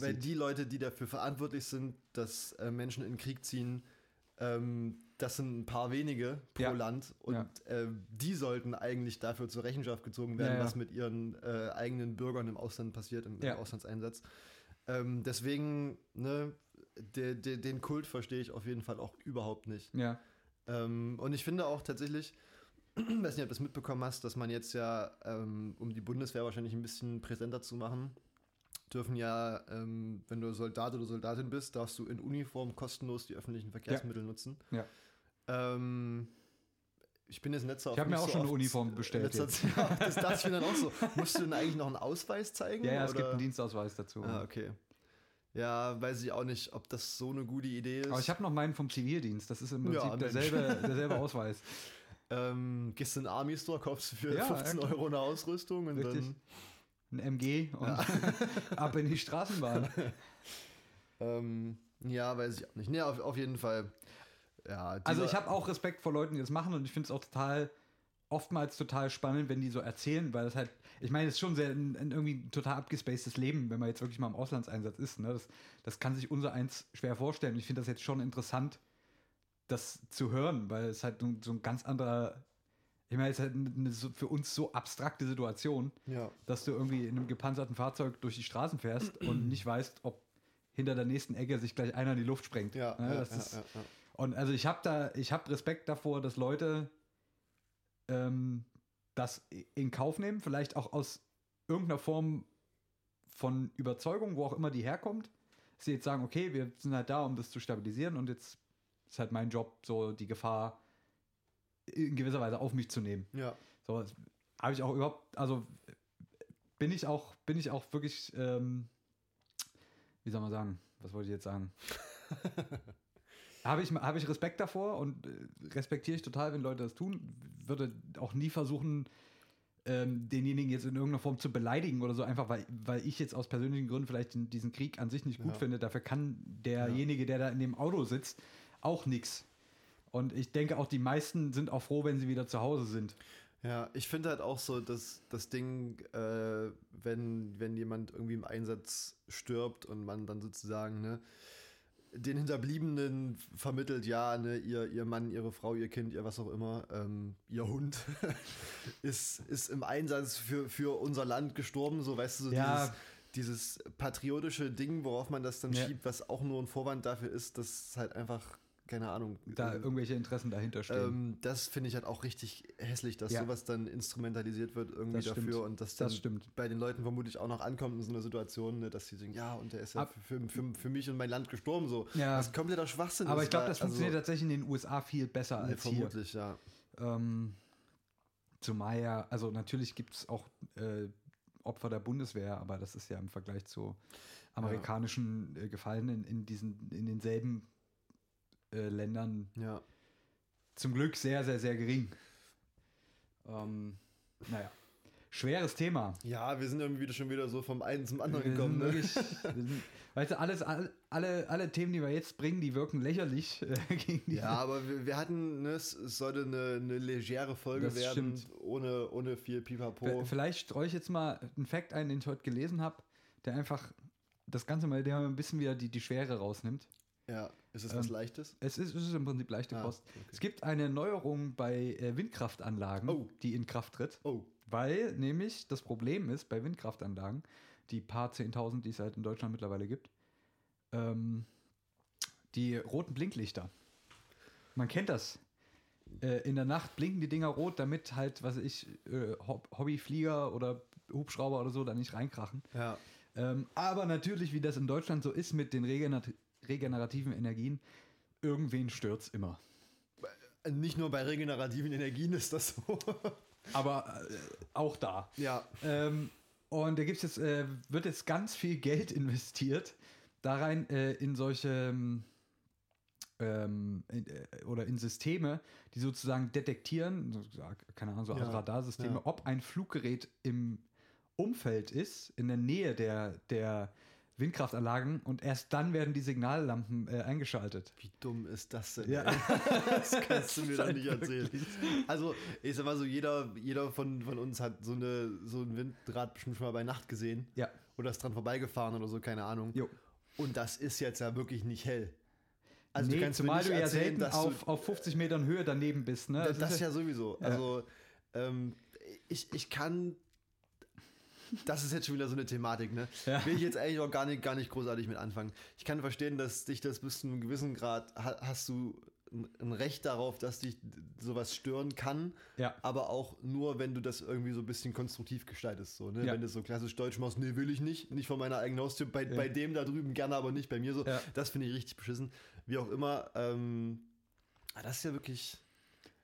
weil die Leute, die dafür verantwortlich sind, dass äh, Menschen in Krieg ziehen, ähm, das sind ein paar wenige pro Ja. Land und Ja. äh, die sollten eigentlich dafür zur Rechenschaft gezogen werden, was mit ihren äh, eigenen Bürgern im Ausland passiert, im, im Auslandseinsatz. Ähm, deswegen, ne, de, de, den Kult verstehe ich auf jeden Fall auch überhaupt nicht. Ja. Ähm, und ich finde auch tatsächlich, ich weiß nicht, ob du das mitbekommen hast, dass man jetzt ja, ähm, um die Bundeswehr wahrscheinlich ein bisschen präsenter zu machen, dürfen ja, ähm, wenn du Soldat oder Soldatin bist, darfst du in Uniform kostenlos die öffentlichen Verkehrsmittel nutzen. Ja. Ähm, ich bin jetzt letzter Ich hab mir auch schon eine Uniform bestellt Letzter, ja, das dachte ich mir dann auch so. Musst du denn eigentlich noch einen Ausweis zeigen? Ja, ja, es gibt einen Dienstausweis dazu. Ah, okay. Ja, weiß ich auch nicht, ob das so eine gute Idee ist. Aber ich habe noch meinen vom Zivildienst. Das ist im Ja, Prinzip Mensch. derselbe, derselbe Ausweis. Ähm, gehst in den Army Store, kaufst du für Ja, 15 ja, klar. Euro eine Ausrüstung und Richtig. dann. Ein MG und ab in die Straßenbahn. Ähm, ja, weiß ich auch nicht. Nee, auf, auf jeden Fall. Ja, Also ich habe auch Respekt vor Leuten, die das machen und ich finde es auch total, oftmals total spannend, wenn die so erzählen, weil das halt, ich meine, es ist schon sehr ein, ein irgendwie ein total abgespacedes Leben, wenn man jetzt wirklich mal im Auslandseinsatz ist. Ne? Das, das kann sich unser eins schwer vorstellen. Ich finde das jetzt schon interessant, das zu hören, weil es halt so ein- ganz anderer, ich meine, es ist halt eine, für uns so abstrakte Situation, Ja. dass du irgendwie in einem gepanzerten Fahrzeug durch die Straßen fährst und nicht weißt, ob hinter der nächsten Ecke sich gleich einer in die Luft sprengt. Ja, Ne? ja, ist, und also ich habe da, ich habe Respekt davor, dass Leute ähm, das in Kauf nehmen, vielleicht auch aus irgendeiner Form von Überzeugung, wo auch immer die herkommt. Dass Sie jetzt sagen, okay, wir sind halt da, um das zu stabilisieren und jetzt ist halt mein Job, so die Gefahr in gewisser Weise auf mich zu nehmen. ja. So habe ich auch überhaupt, also bin ich auch, bin ich auch wirklich, ähm, wie soll man sagen, was wollte ich jetzt sagen? habe ich, habe ich Respekt davor und äh, respektiere ich total, wenn Leute das tun. Würde auch nie versuchen, ähm, denjenigen jetzt in irgendeiner Form zu beleidigen oder so, einfach weil, weil ich jetzt aus persönlichen Gründen vielleicht diesen Krieg an sich nicht gut Ja. finde. Dafür kann derjenige, der da in dem Auto sitzt, auch nichts. Und ich denke auch, die meisten sind auch froh, wenn sie wieder zu Hause sind. Ja, ich finde halt auch so, dass das Ding, äh, wenn, wenn jemand irgendwie im Einsatz stirbt und man dann sozusagen ne, den Hinterbliebenen vermittelt, ja, ne, ihr, ihr Mann, ihre Frau, ihr Kind, ihr was auch immer, ähm, ihr Hund ist, ist im Einsatz für, für unser Land gestorben, so weißt du, so Ja. dieses, dieses patriotische Ding, worauf man das dann Ja. schiebt, was auch nur ein Vorwand dafür ist, dass halt einfach, keine Ahnung, da äh, irgendwelche Interessen dahinter stehen. ähm, das finde ich halt auch richtig hässlich, dass Ja. sowas dann instrumentalisiert wird irgendwie Das dafür stimmt. und dass Das stimmt. bei den Leuten vermutlich auch noch ankommt in so einer Situation, ne, dass sie sagen, ja, und der ist ja Ab- für, für, für mich und mein Land gestorben, so. Ja. Was kompletter Schwachsinn Aber ist. ich glaube, das funktioniert also, tatsächlich in den USA viel besser ne, als hier. vermutlich, ja. Ähm, zumal ja, also natürlich gibt es auch äh, Opfer der Bundeswehr, aber das ist ja im Vergleich zu amerikanischen äh, Gefallenen in diesen, in denselben äh, Ländern Ja. zum Glück sehr, sehr, sehr gering. Ähm, naja. Schweres Thema. ja, wir sind irgendwie schon wieder so vom einen zum anderen Wir gekommen. Ne? wirklich, wir sind, weißt du, alles, all- alle, alle Themen, die wir jetzt bringen, die wirken lächerlich äh, gegen die. Ja, aber wir, wir hatten, ne, es, sollte eine, eine legere Folge Das werden, stimmt. ohne, ohne viel Pipapo. Vielleicht streue ich jetzt mal einen Fact ein, den ich heute gelesen habe, der einfach das Ganze mal, der ein bisschen wieder die, die Schwere rausnimmt. Ja, ist es was Ähm, Leichtes? Es ist, es ist im Prinzip leichte Ah, Kost. okay. Es gibt eine Neuerung bei äh, Windkraftanlagen, Oh. die in Kraft tritt, Oh, weil nämlich das Problem ist bei Windkraftanlagen, die paar 10.000, die es halt in Deutschland mittlerweile gibt, ähm, die roten Blinklichter. Man kennt das. Äh, in der Nacht blinken die Dinger rot, damit halt, was ich, äh, Hob- Hobbyflieger oder Hubschrauber oder so da nicht reinkrachen. ja. Ähm, aber natürlich, wie das in Deutschland so ist mit den regener regenerativen Energien, irgendwen stört's immer. Nicht nur bei regenerativen Energien ist das so. Aber äh, auch da. ja. Ähm, Und da gibt's jetzt, äh, wird jetzt ganz viel Geld investiert da rein äh, in solche ähm, ähm, in, äh, oder in Systeme, die sozusagen detektieren, keine Ahnung, so Ja, Radarsysteme, ja. ob ein Fluggerät im Umfeld ist, in der Nähe der, der Windkraftanlagen und erst dann werden die Signallampen äh, eingeschaltet. Wie dumm ist das denn? Ja. das kannst du mir doch halt nicht erzählen. Also, ich sag mal so, jeder, jeder von, von uns hat so, eine, so ein Windrad bestimmt schon mal bei Nacht gesehen. Ja. Oder ist dran vorbeigefahren oder so, keine Ahnung. Jo. Und das ist jetzt ja wirklich nicht hell. Also nee, du kannst mir zumal nicht du ja erzählen, selten dass auf, du, auf 50 Metern Höhe daneben bist. Ne? das, ist das ja sowieso. Ja. Also, ähm, ich, ich kann. Das ist jetzt schon wieder so eine Thematik, ne? Ja. Will ich jetzt eigentlich auch gar nicht, gar nicht großartig mit anfangen. Ich kann verstehen, dass dich das bis zu einem gewissen Grad ha- hast du ein- Recht darauf, dass dich sowas stören kann, Ja. aber auch nur, wenn du das irgendwie so ein bisschen konstruktiv gestaltest. So, ne? Ja. Wenn du so klassisch deutsch machst, nee, will ich nicht, nicht von meiner eigenen Haustür, bei, bei dem da drüben gerne, aber nicht bei mir so. Ja. Das finde ich richtig beschissen. Wie auch immer, ähm, ah, das ist ja wirklich,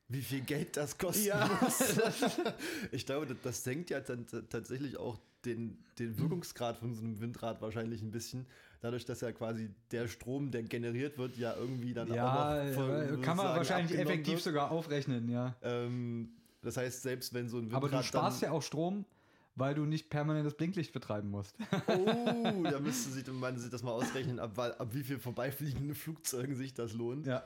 wie viel Geld das kostet. Ja. ich glaube, das, senkt ja tatsächlich auch den, den Wirkungsgrad von so einem Windrad wahrscheinlich ein bisschen. Dadurch, dass ja quasi der Strom, der generiert wird, ja irgendwie dann Ja, auch noch von- kann man sozusagen wahrscheinlich effektiv wird. sogar aufrechnen, ja. Ähm, das heißt, selbst wenn so ein Windrad Aber du sparst ja auch Strom, weil du nicht permanentes Blinklicht betreiben musst. Oh, da müsste sich, man sich das mal ausrechnen, ab, ab wie viel vorbeifliegende Flugzeugen sich das lohnt. ja.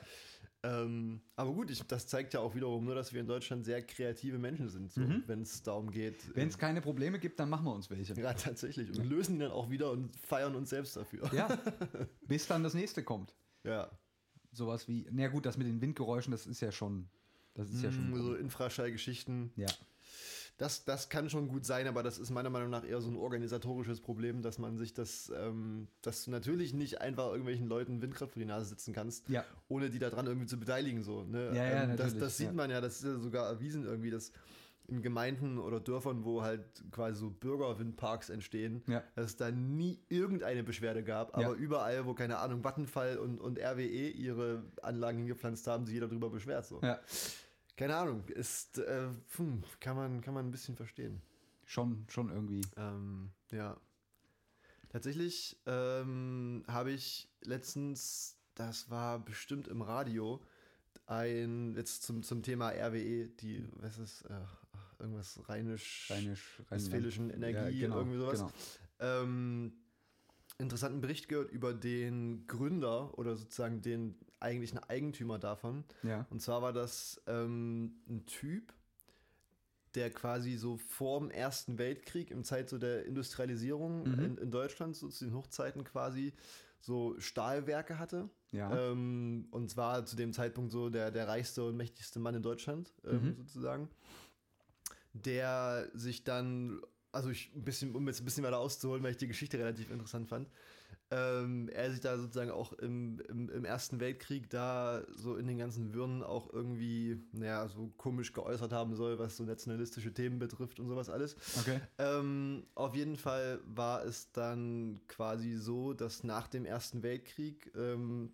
Ähm, aber gut, ich, das zeigt ja auch wiederum nur, dass wir in Deutschland sehr kreative Menschen sind, so, Mhm. wenn es darum geht. Wenn es keine Probleme gibt, dann machen wir uns welche. äh, ja, tatsächlich. Und lösen die dann auch wieder und feiern uns selbst dafür. Ja. Bis dann das nächste kommt. Ja. Sowas wie, na gut, das mit den Windgeräuschen, das ist ja schon, das ist ja schon. Mm, so Infraschallgeschichten. ja. Das, das kann schon gut sein, aber das ist meiner Meinung nach eher so ein organisatorisches Problem, dass man sich das, ähm, dass du natürlich nicht einfach irgendwelchen Leuten Windkraft vor die Nase sitzen kannst, Ja. ohne die daran irgendwie zu beteiligen. So, ne? Ja, ja, ähm, das, das sieht ja. man ja, das ist ja sogar erwiesen irgendwie, dass in Gemeinden oder Dörfern, wo halt quasi so Bürgerwindparks entstehen, Ja. dass es da nie irgendeine Beschwerde gab, Ja. aber überall, wo keine Ahnung, Vattenfall und, und RWE ihre Anlagen hingepflanzt haben, sich jeder darüber beschwert. So. ja. Keine Ahnung, ist, äh, hm, kann, man, kann man ein bisschen verstehen. Schon, schon irgendwie. Ähm, ja. Tatsächlich ähm, habe ich letztens, das war bestimmt im Radio, ein, jetzt zum, zum Thema RWE, die, was ist, äh, irgendwas rheinisch, Rheinisch, westfälischen Energie, Ja, genau, irgendwie sowas. Genau. Ähm, interessanten Bericht gehört über den Gründer oder sozusagen den eigentlichen Eigentümer davon. Ja. Und zwar war das ähm, ein Typ, der quasi so vor dem Ersten Weltkrieg, im Zeit so der Industrialisierung Mhm. in, in Deutschland, so zu den Hochzeiten quasi, so Stahlwerke hatte. Ja. Ähm, und zwar zu dem Zeitpunkt so der, der reichste und mächtigste Mann in Deutschland, ähm, Mhm. sozusagen. Der sich dann, also ich ein bisschen, um jetzt ein bisschen weiter auszuholen, weil ich die Geschichte relativ interessant fand, ähm, er sich da sozusagen auch im, im, im Ersten Weltkrieg da so in den ganzen Wirren auch irgendwie, naja, so komisch geäußert haben soll, was so nationalistische Themen betrifft und sowas alles. Okay. Ähm, auf jeden Fall war es dann quasi so, dass nach dem Ersten Weltkrieg ähm,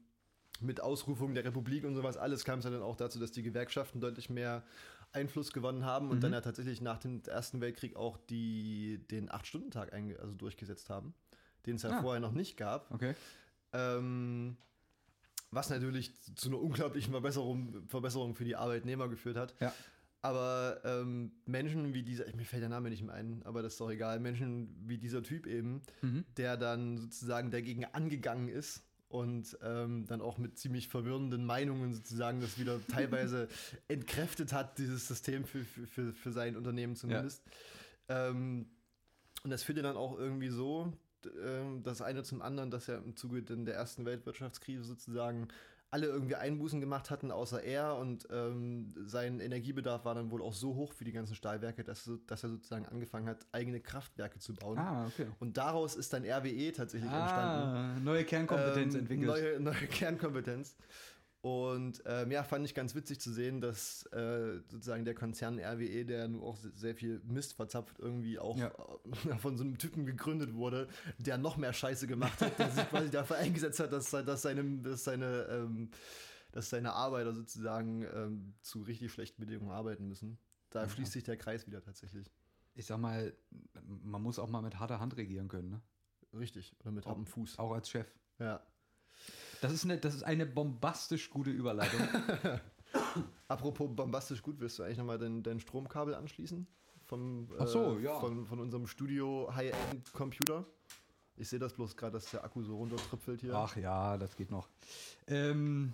mit Ausrufung der Republik und sowas alles kam es dann auch dazu, dass die Gewerkschaften deutlich mehr Einfluss gewonnen haben und Mhm. dann ja tatsächlich nach dem Ersten Weltkrieg auch die, den Acht-Stunden-Tag also durchgesetzt haben, den es ja Ah. vorher noch nicht gab. Okay. Ähm, was natürlich zu einer unglaublichen Verbesserung, Verbesserung für die Arbeitnehmer geführt hat. Ja. Aber ähm, Menschen wie dieser, mir fällt der Name nicht mehr ein, aber das ist doch egal, Menschen wie dieser Typ eben, Mhm. der dann sozusagen dagegen angegangen ist und ähm, dann auch mit ziemlich verwirrenden Meinungen sozusagen das wieder teilweise entkräftet hat, dieses System für, für, für, sein Unternehmen zumindest. Ähm, und das führte dann auch irgendwie so, ähm, das eine zum anderen, dass ja im Zuge der ersten Weltwirtschaftskrise sozusagen alle irgendwie Einbußen gemacht hatten, außer er. Und ähm, sein Energiebedarf war dann wohl auch so hoch für die ganzen Stahlwerke, dass, dass er sozusagen angefangen hat, eigene Kraftwerke zu bauen. Ah, okay. Und daraus ist dann RWE tatsächlich entstanden. Ah, neue Kernkompetenz Ähm, entwickelt. Neue, neue Kernkompetenz. Und ähm, ja, fand ich ganz witzig zu sehen, dass äh, sozusagen der Konzern RWE, der nur auch se- sehr viel Mist verzapft, irgendwie auch Ja. äh, von so einem Typen gegründet wurde, der noch mehr Scheiße gemacht hat, der sich quasi dafür eingesetzt hat, dass, dass, seine, dass, seine, ähm, dass seine Arbeiter sozusagen ähm, zu richtig schlechten Bedingungen arbeiten müssen. Da Ja. schließt sich der Kreis wieder tatsächlich. ich sag mal, man muss auch mal mit harter Hand regieren können, ne? Richtig. Oder mit hartem Fuß. Auch als Chef. Ja. Das ist eine, das ist eine bombastisch gute Überleitung. Apropos bombastisch gut, willst du eigentlich nochmal dein, dein Stromkabel anschließen? Vom, Ach so, ja. Von, von unserem Studio High-End-Computer. Ich sehe das bloß gerade, dass der Akku so runtertröpfelt hier. Ach ja, das geht noch. Ähm,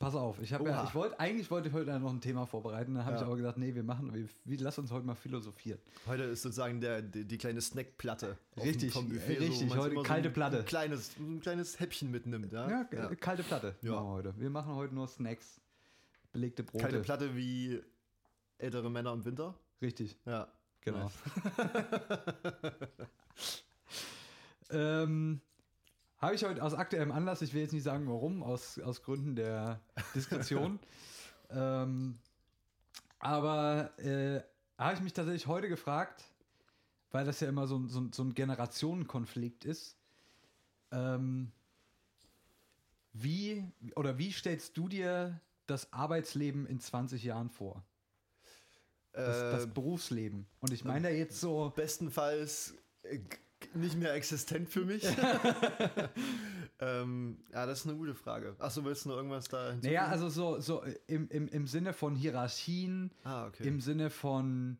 pass auf, ich habe ja, ich wollte, eigentlich wollte ich heute noch ein Thema vorbereiten, dann habe Ja. ich aber gesagt, nee, wir machen, wir, wir lass uns heute mal philosophieren. Heute ist sozusagen der, die, die kleine Snackplatte. Richtig, dem- richtig, wo man heute immer kalte ein, Platte. Ein kleines, ein kleines Häppchen mitnimmt. Ja, Ja, äh, kalte Platte Ja. machen wir heute. Wir machen heute nur Snacks, belegte Brote. Kalte Platte wie ältere Männer im Winter. Richtig, Ja. genau. ähm, habe ich heute aus aktuellem Anlass, ich will jetzt nicht sagen warum, aus, aus Gründen der Diskretion. ähm, aber äh, habe ich mich tatsächlich heute gefragt, weil das ja immer so, ein- so, so ein Generationenkonflikt ist. Ähm, wie oder wie stellst du dir das Arbeitsleben in 20 Jahren vor? Das, das Äh, Berufsleben. Und ich meine da jetzt so, bestenfalls äh, nicht mehr existent für mich. ähm, ja, das ist eine gute Frage. Achso, willst du noch irgendwas da hinzufügen? naja, also so, so im, im, im Sinne von Hierarchien, Ah, okay. im Sinne von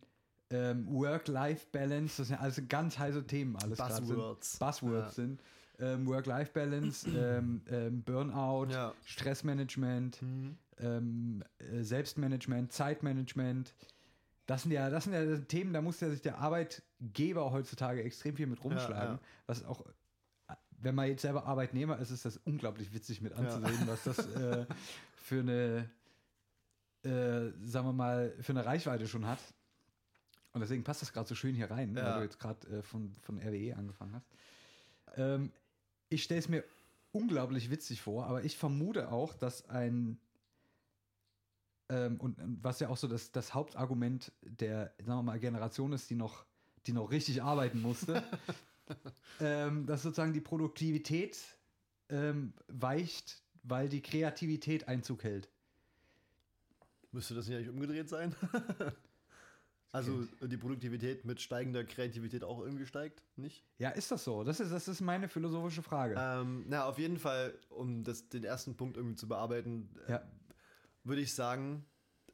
ähm, Work-Life-Balance, das sind alles ganz heiße Themen, alles grad sind. Buzzwords. Buzzwords Ja. sind. Ähm, Work-Life-Balance, ähm, ähm, Burnout, Ja. Stressmanagement, Mhm. ähm, äh, Selbstmanagement, Zeitmanagement. Das sind ja, das sind ja Themen, da muss ja sich der Arbeitgeber heutzutage extrem viel mit rumschlagen. ja. Was auch, wenn man jetzt selber Arbeitnehmer ist, ist das unglaublich witzig mit anzusehen, was das äh, für eine, äh, sagen wir mal, für eine Reichweite schon hat. Und deswegen passt das gerade so schön hier rein, weil Ja. du jetzt gerade äh, von, von RWE angefangen hast. Ähm, ich stelle es mir unglaublich witzig vor, aber ich vermute auch, dass ein ähm, und, und was ja auch so das, das Hauptargument der, sagen wir mal, Generation ist, die noch, die noch richtig arbeiten musste, ähm, dass sozusagen die Produktivität ähm, weicht, weil die Kreativität Einzug hält. Müsste das nicht eigentlich umgedreht sein? also die Produktivität mit steigender Kreativität auch irgendwie steigt, nicht? Ja, ist das so? Das ist, das ist meine philosophische Frage. Ähm, na, auf jeden Fall, um das, den ersten Punkt irgendwie zu bearbeiten, äh, Ja. Würde ich sagen,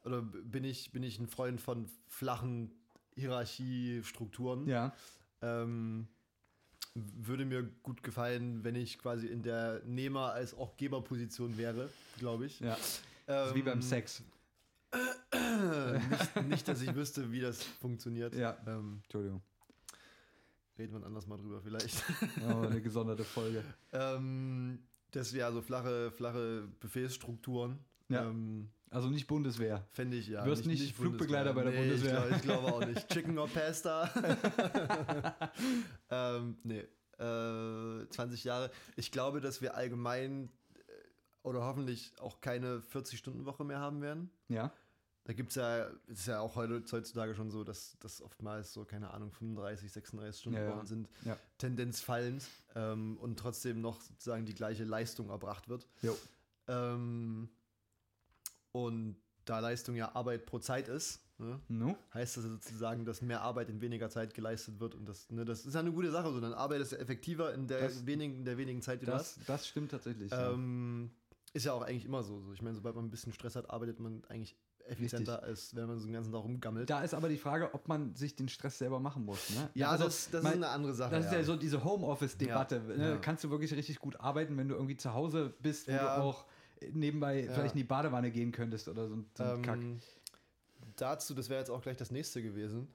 oder bin ich, bin ich ein Freund von flachen Hierarchiestrukturen. ja, Ähm, würde mir gut gefallen, wenn ich quasi in der Nehmer- als auch Geberposition wäre, glaube ich. ja. Ist wie beim Ähm, Sex. nicht, nicht, dass ich wüsste, wie das funktioniert. Ja. Ähm, Entschuldigung. reden wir anders mal drüber vielleicht. Oh, eine gesonderte Folge. ähm, das wäre so flache, flache Befehlsstrukturen. Ja. Ähm, Also nicht Bundeswehr. Fände ich ja. Wirst nicht Flugbegleiter bei der nee, Bundeswehr. Ich glaube glaub auch nicht. Chicken or Pasta. ähm, nee. Äh, 20 Jahre. Ich glaube, dass wir allgemein äh, oder hoffentlich auch keine 40-Stunden-Woche mehr haben werden. Ja. Da gibt es ja, es ist ja auch heute, heutzutage schon so, dass das oftmals so, keine Ahnung, 35, 36 Stunden Ja, ja. Wochen sind, Ja. Tendenz fallend ähm, und trotzdem noch sozusagen die gleiche Leistung erbracht wird. Jo. Ähm, und da Leistung ja Arbeit pro Zeit ist, ne, No? heißt das sozusagen, dass mehr Arbeit in weniger Zeit geleistet wird. Und das, ne, das ist ja eine gute Sache. So, dann arbeitest du effektiver in der, Das- wenigen, in der wenigen Zeit, die du hast. Das, das stimmt tatsächlich. ja. Ähm, ist ja auch eigentlich immer so. so. Ich meine, sobald man ein bisschen Stress hat, arbeitet man eigentlich effizienter, als wenn man so den ganzen Tag rumgammelt. Da ist aber die Frage, ob man sich den Stress selber machen muss. Ne? ja, also, das, das mal- ist eine andere Sache. Das ist ja so diese Homeoffice-Debatte. Ja, ne? Kannst du wirklich richtig gut arbeiten, wenn du irgendwie zu Hause bist, wo Ja. du auch nebenbei Ja. vielleicht in die Badewanne gehen könntest oder so ein, so ein Kack. Ähm, dazu, das wäre jetzt auch gleich das nächste gewesen,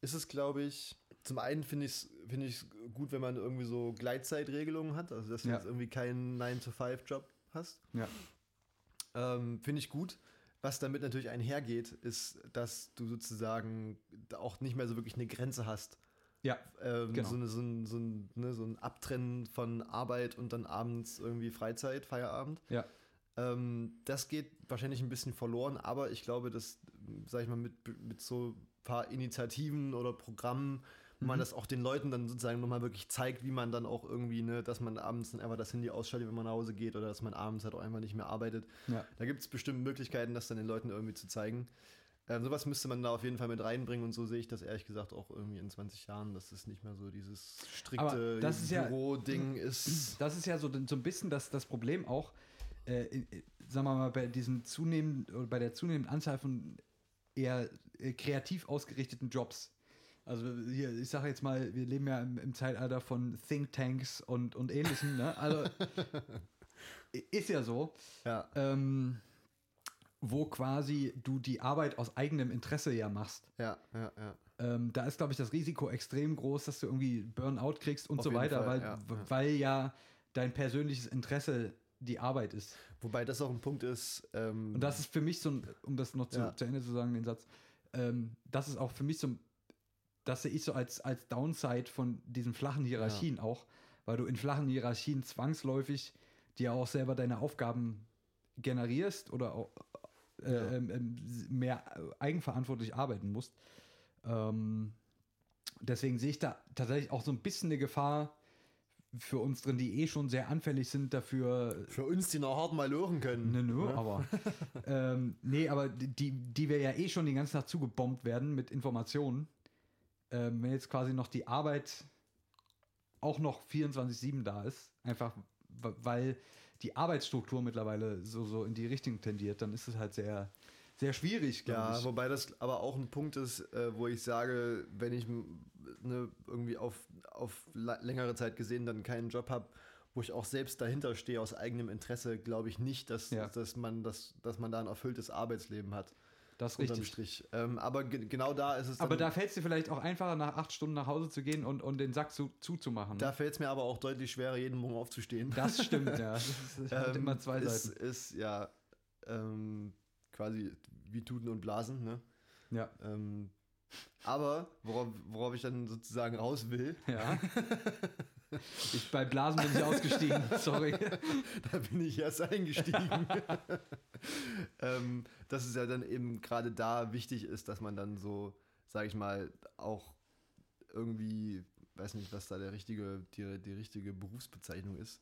ist es, glaube ich, zum einen finde ich es find ich's gut, wenn man irgendwie so Gleitzeitregelungen hat, also dass du Ja. jetzt irgendwie keinen 9-to-5-Job hast. Ja. Ähm, finde ich gut. Was damit natürlich einhergeht, ist, dass du sozusagen auch nicht mehr so wirklich eine Grenze hast. Ja, Ähm, Genau. so, eine, so, ein, so, ein, ne, so ein Abtrennen von Arbeit und dann abends irgendwie Freizeit, Feierabend. ja, Ähm, das geht wahrscheinlich ein bisschen verloren, aber ich glaube, dass, sag ich mal, mit, mit so ein paar Initiativen oder Programmen, wo man Mhm. das auch den Leuten dann sozusagen nochmal wirklich zeigt, wie man dann auch irgendwie, ne, dass man abends dann einfach das Handy ausschaltet, wenn man nach Hause geht oder dass man abends halt auch einfach nicht mehr arbeitet. ja. Da gibt es bestimmt Möglichkeiten, das dann den Leuten irgendwie zu zeigen. Ähm, sowas müsste man da auf jeden Fall mit reinbringen und so sehe ich das ehrlich gesagt auch irgendwie in 20 Jahren, dass es nicht mehr so dieses strikte ist ja- Büro-Ding ist. Das ist ja so, so ein bisschen das, das Problem auch, äh, in, in- sagen wir mal, bei diesen zunehmenden, oder bei der zunehmenden Anzahl von eher äh, kreativ ausgerichteten Jobs. Also hier, ich sage jetzt mal, wir leben ja im, im Zeitalter von Thinktanks und, und ähnlichem, ne? Also ist ja so. Ja, Ähm, wo quasi du die Arbeit aus eigenem Interesse ja machst. ja, ja, ja. Ähm, da ist, glaube ich, das Risiko extrem groß, dass du irgendwie Burnout kriegst und Auf so weiter, Fall, weil, ja. weil ja dein persönliches Interesse die Arbeit ist. Wobei das auch ein Punkt ist. Ähm, Und das ist für mich so ein, um das noch zu, Ja. zu Ende zu sagen, den Satz, ähm, das ist auch für mich so ein, das sehe ich so als, als Downside von diesen flachen Hierarchien auch, weil du in flachen Hierarchien zwangsläufig dir auch selber deine Aufgaben generierst oder auch äh, Ja. ähm, ähm, mehr eigenverantwortlich arbeiten musst. Ähm, deswegen sehe ich da tatsächlich auch so ein bisschen eine Gefahr für uns drin, die eh schon sehr anfällig sind dafür, für uns, die noch hart mal hören können. Nö, nö, ne? aber. ähm, nee, aber die, die wir ja eh schon den ganzen Tag zugebombt werden mit Informationen. Ähm, wenn jetzt quasi noch die Arbeit auch noch 24-7 da ist, einfach weil die Arbeitsstruktur mittlerweile so, so in die Richtung tendiert, dann ist es halt sehr, sehr schwierig, glaube Ja, ich. wobei das aber auch ein Punkt ist, äh, wo ich sage, wenn ich ne, irgendwie auf, auf längere Zeit gesehen dann keinen Job habe, wo ich auch selbst dahinter stehe aus eigenem Interesse, glaube ich nicht, dass, Ja. dass, man das, dass man da ein erfülltes Arbeitsleben hat. Das ist Unterm richtig. Strich. Ähm, aber ge genau da ist es Aber da fällt es dir vielleicht auch einfacher, nach acht Stunden nach Hause zu gehen und, und den Sack zu, zuzumachen. da fällt es mir aber auch deutlich schwerer, jeden Morgen aufzustehen. das stimmt, ja. Das ist, hat Ähm, immer zwei ist, Seiten. Ist ja ähm, quasi wie Tuten und Blasen, ne? Ja. Ähm, aber worauf, worauf ich dann sozusagen raus will, Ja. Ich, bei Blasen bin ich ausgestiegen, sorry. da bin ich erst eingestiegen. ähm, dass es ja dann eben gerade da wichtig ist, dass man dann so, sage ich mal, auch irgendwie, weiß nicht, was da der richtige, die, die richtige Berufsbezeichnung ist.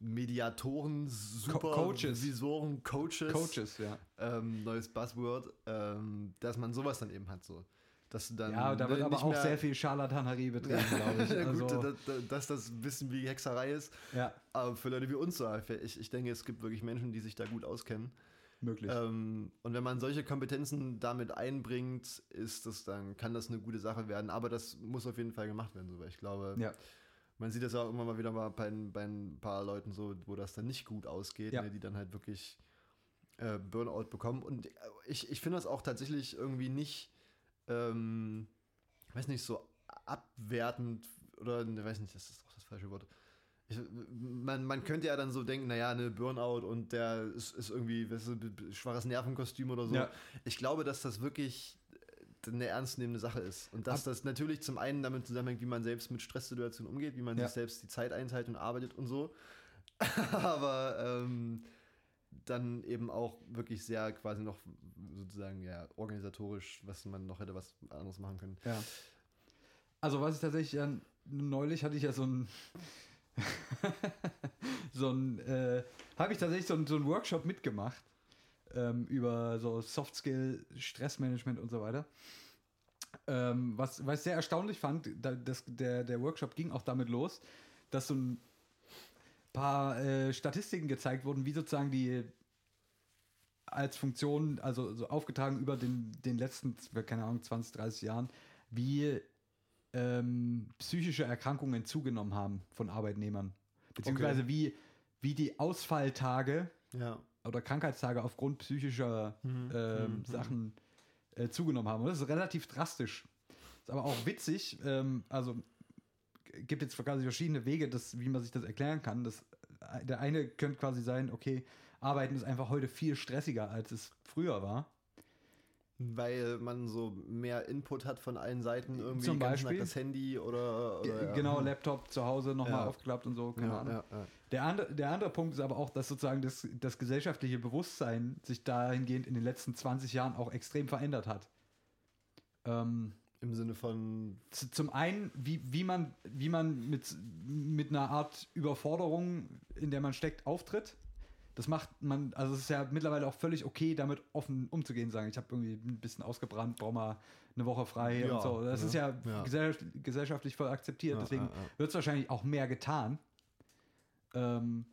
Mediatoren, Co- Coaches. Supervisoren, Coaches, Coaches, ja. ähm, neues Buzzword, ähm, dass man sowas dann eben hat so. Dass du dann Ja, da wird ne, aber nicht auch sehr viel Scharlatanerie betrieben, glaube ich. Ja, gut, Also, dass, dass das bisschen wie Hexerei ist, ja, aber für Leute wie uns so. Ich, ich denke, es gibt wirklich Menschen, die sich da gut auskennen. möglich. Ähm, und wenn man solche Kompetenzen damit einbringt, ist das dann, kann das eine gute Sache werden. Aber das muss auf jeden Fall gemacht werden, so, weil ich glaube, ja, man sieht das auch immer mal wieder mal bei, ein- bei ein paar Leuten so, wo das dann nicht gut ausgeht, Ja. ne, die dann halt wirklich äh, Burnout bekommen. Und ich, ich finde das auch tatsächlich irgendwie nicht, ähm, weiß nicht, so abwertend oder, ne, weiß nicht, das ist auch das falsche Wort. Ich, man, man könnte ja dann so denken, naja, eine Burnout und der ist, ist irgendwie, weißt du, schwaches Nervenkostüm oder so. Ja. Ich glaube, dass das wirklich äh, eine ernstzunehmende Sache ist. Und dass Ab- das natürlich zum einen damit zusammenhängt, wie man selbst mit Stresssituationen umgeht, wie man Ja. sich selbst die Zeit einteilt und arbeitet und so. Aber ähm, dann eben auch wirklich sehr quasi noch sozusagen ja organisatorisch, was man noch hätte was anderes machen können. ja. Also, was ich tatsächlich, ja, neulich hatte ich ja so ein. so ein. Äh, habe ich tatsächlich so, ein, so einen Workshop mitgemacht. Ähm, über so Soft Skill, Stressmanagement und so weiter. Ähm, was, was ich sehr erstaunlich fand, da, das, der, der Workshop ging auch damit los, dass so ein paar äh, Statistiken gezeigt wurden, wie sozusagen die als Funktion, also so aufgetragen über den, den letzten, keine Ahnung, 20, 30 Jahren, wie ähm, psychische Erkrankungen zugenommen haben von Arbeitnehmern. Beziehungsweise wie, wie die Ausfalltage Ja. Oder Krankheitstage aufgrund psychischer Mhm. ähm, Mhm. Sachen äh, zugenommen haben. Und das ist relativ drastisch. Ist aber auch witzig. Ähm, also gibt jetzt quasi verschiedene Wege, das, wie man sich das erklären kann. Das, äh, der eine könnte quasi sein, okay, Arbeiten ist einfach heute viel stressiger, als es früher war. Weil man so mehr Input hat von allen Seiten, irgendwie Zum Beispiel. das Handy oder, oder ja. Genau, Laptop zu Hause nochmal Ja. aufgeklappt und so, keine ja, Ahnung. Der, andere, der andere Punkt ist aber auch, dass sozusagen das, das gesellschaftliche Bewusstsein sich dahingehend in den letzten 20 Jahren auch extrem verändert hat. Ähm, Im Sinne von zum einen, wie, wie man, wie man mit, mit einer Art Überforderung, in der man steckt, auftritt. Das macht man, also es ist ja mittlerweile auch völlig okay, damit offen umzugehen, sagen, ich habe irgendwie ein bisschen ausgebrannt, brauche mal eine Woche frei Ja, und so. Das ne? ist ja, Ja. Gesellschaft, gesellschaftlich voll akzeptiert, deswegen wird es wahrscheinlich auch mehr getan. Ähm,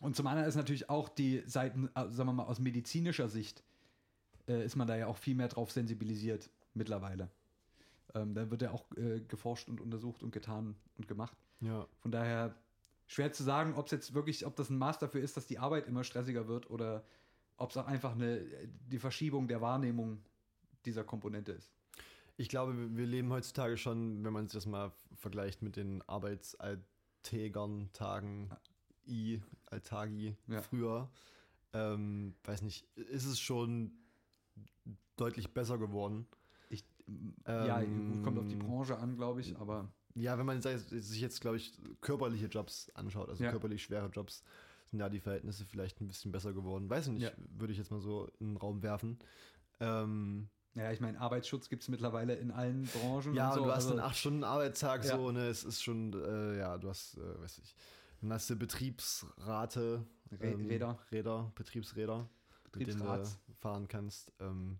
und zum anderen ist natürlich auch die Seiten, äh, sagen wir mal, aus medizinischer Sicht äh, ist man da ja auch viel mehr drauf sensibilisiert mittlerweile. Ähm, da wird ja auch äh, geforscht und untersucht und getan und gemacht. Ja. Von daher schwer zu sagen, ob es jetzt wirklich, ob das ein Maß dafür ist, dass die Arbeit immer stressiger wird oder ob es auch einfach eine, die Verschiebung der Wahrnehmung dieser Komponente ist. Ich glaube, wir- leben heutzutage schon, wenn man sich das mal vergleicht mit den Arbeitsalltägern, Tagen, I, Alltagi Ja. früher, ähm, weiß nicht, ist es schon deutlich besser geworden. Ich, ja, Ähm, kommt auf die Branche an, glaube ich, aber Ja, wenn man sich jetzt, glaube ich, körperliche Jobs anschaut, also Ja. körperlich schwere Jobs, sind da die Verhältnisse vielleicht ein bisschen besser geworden. Weiß ich nicht, Ja. würde ich jetzt mal so in den Raum werfen. Ähm, ja, ich meine, Arbeitsschutz gibt es mittlerweile in allen Branchen. Ja, und und so, du hast also, einen 8-Stunden-Arbeitstag Ja. so, ne, es ist schon, äh, ja, du hast, äh, weiß ich, dann hast du Betriebsrate, ähm, Rä- Räder. Räder, Betriebsräder, mit denen du fahren kannst. Ähm,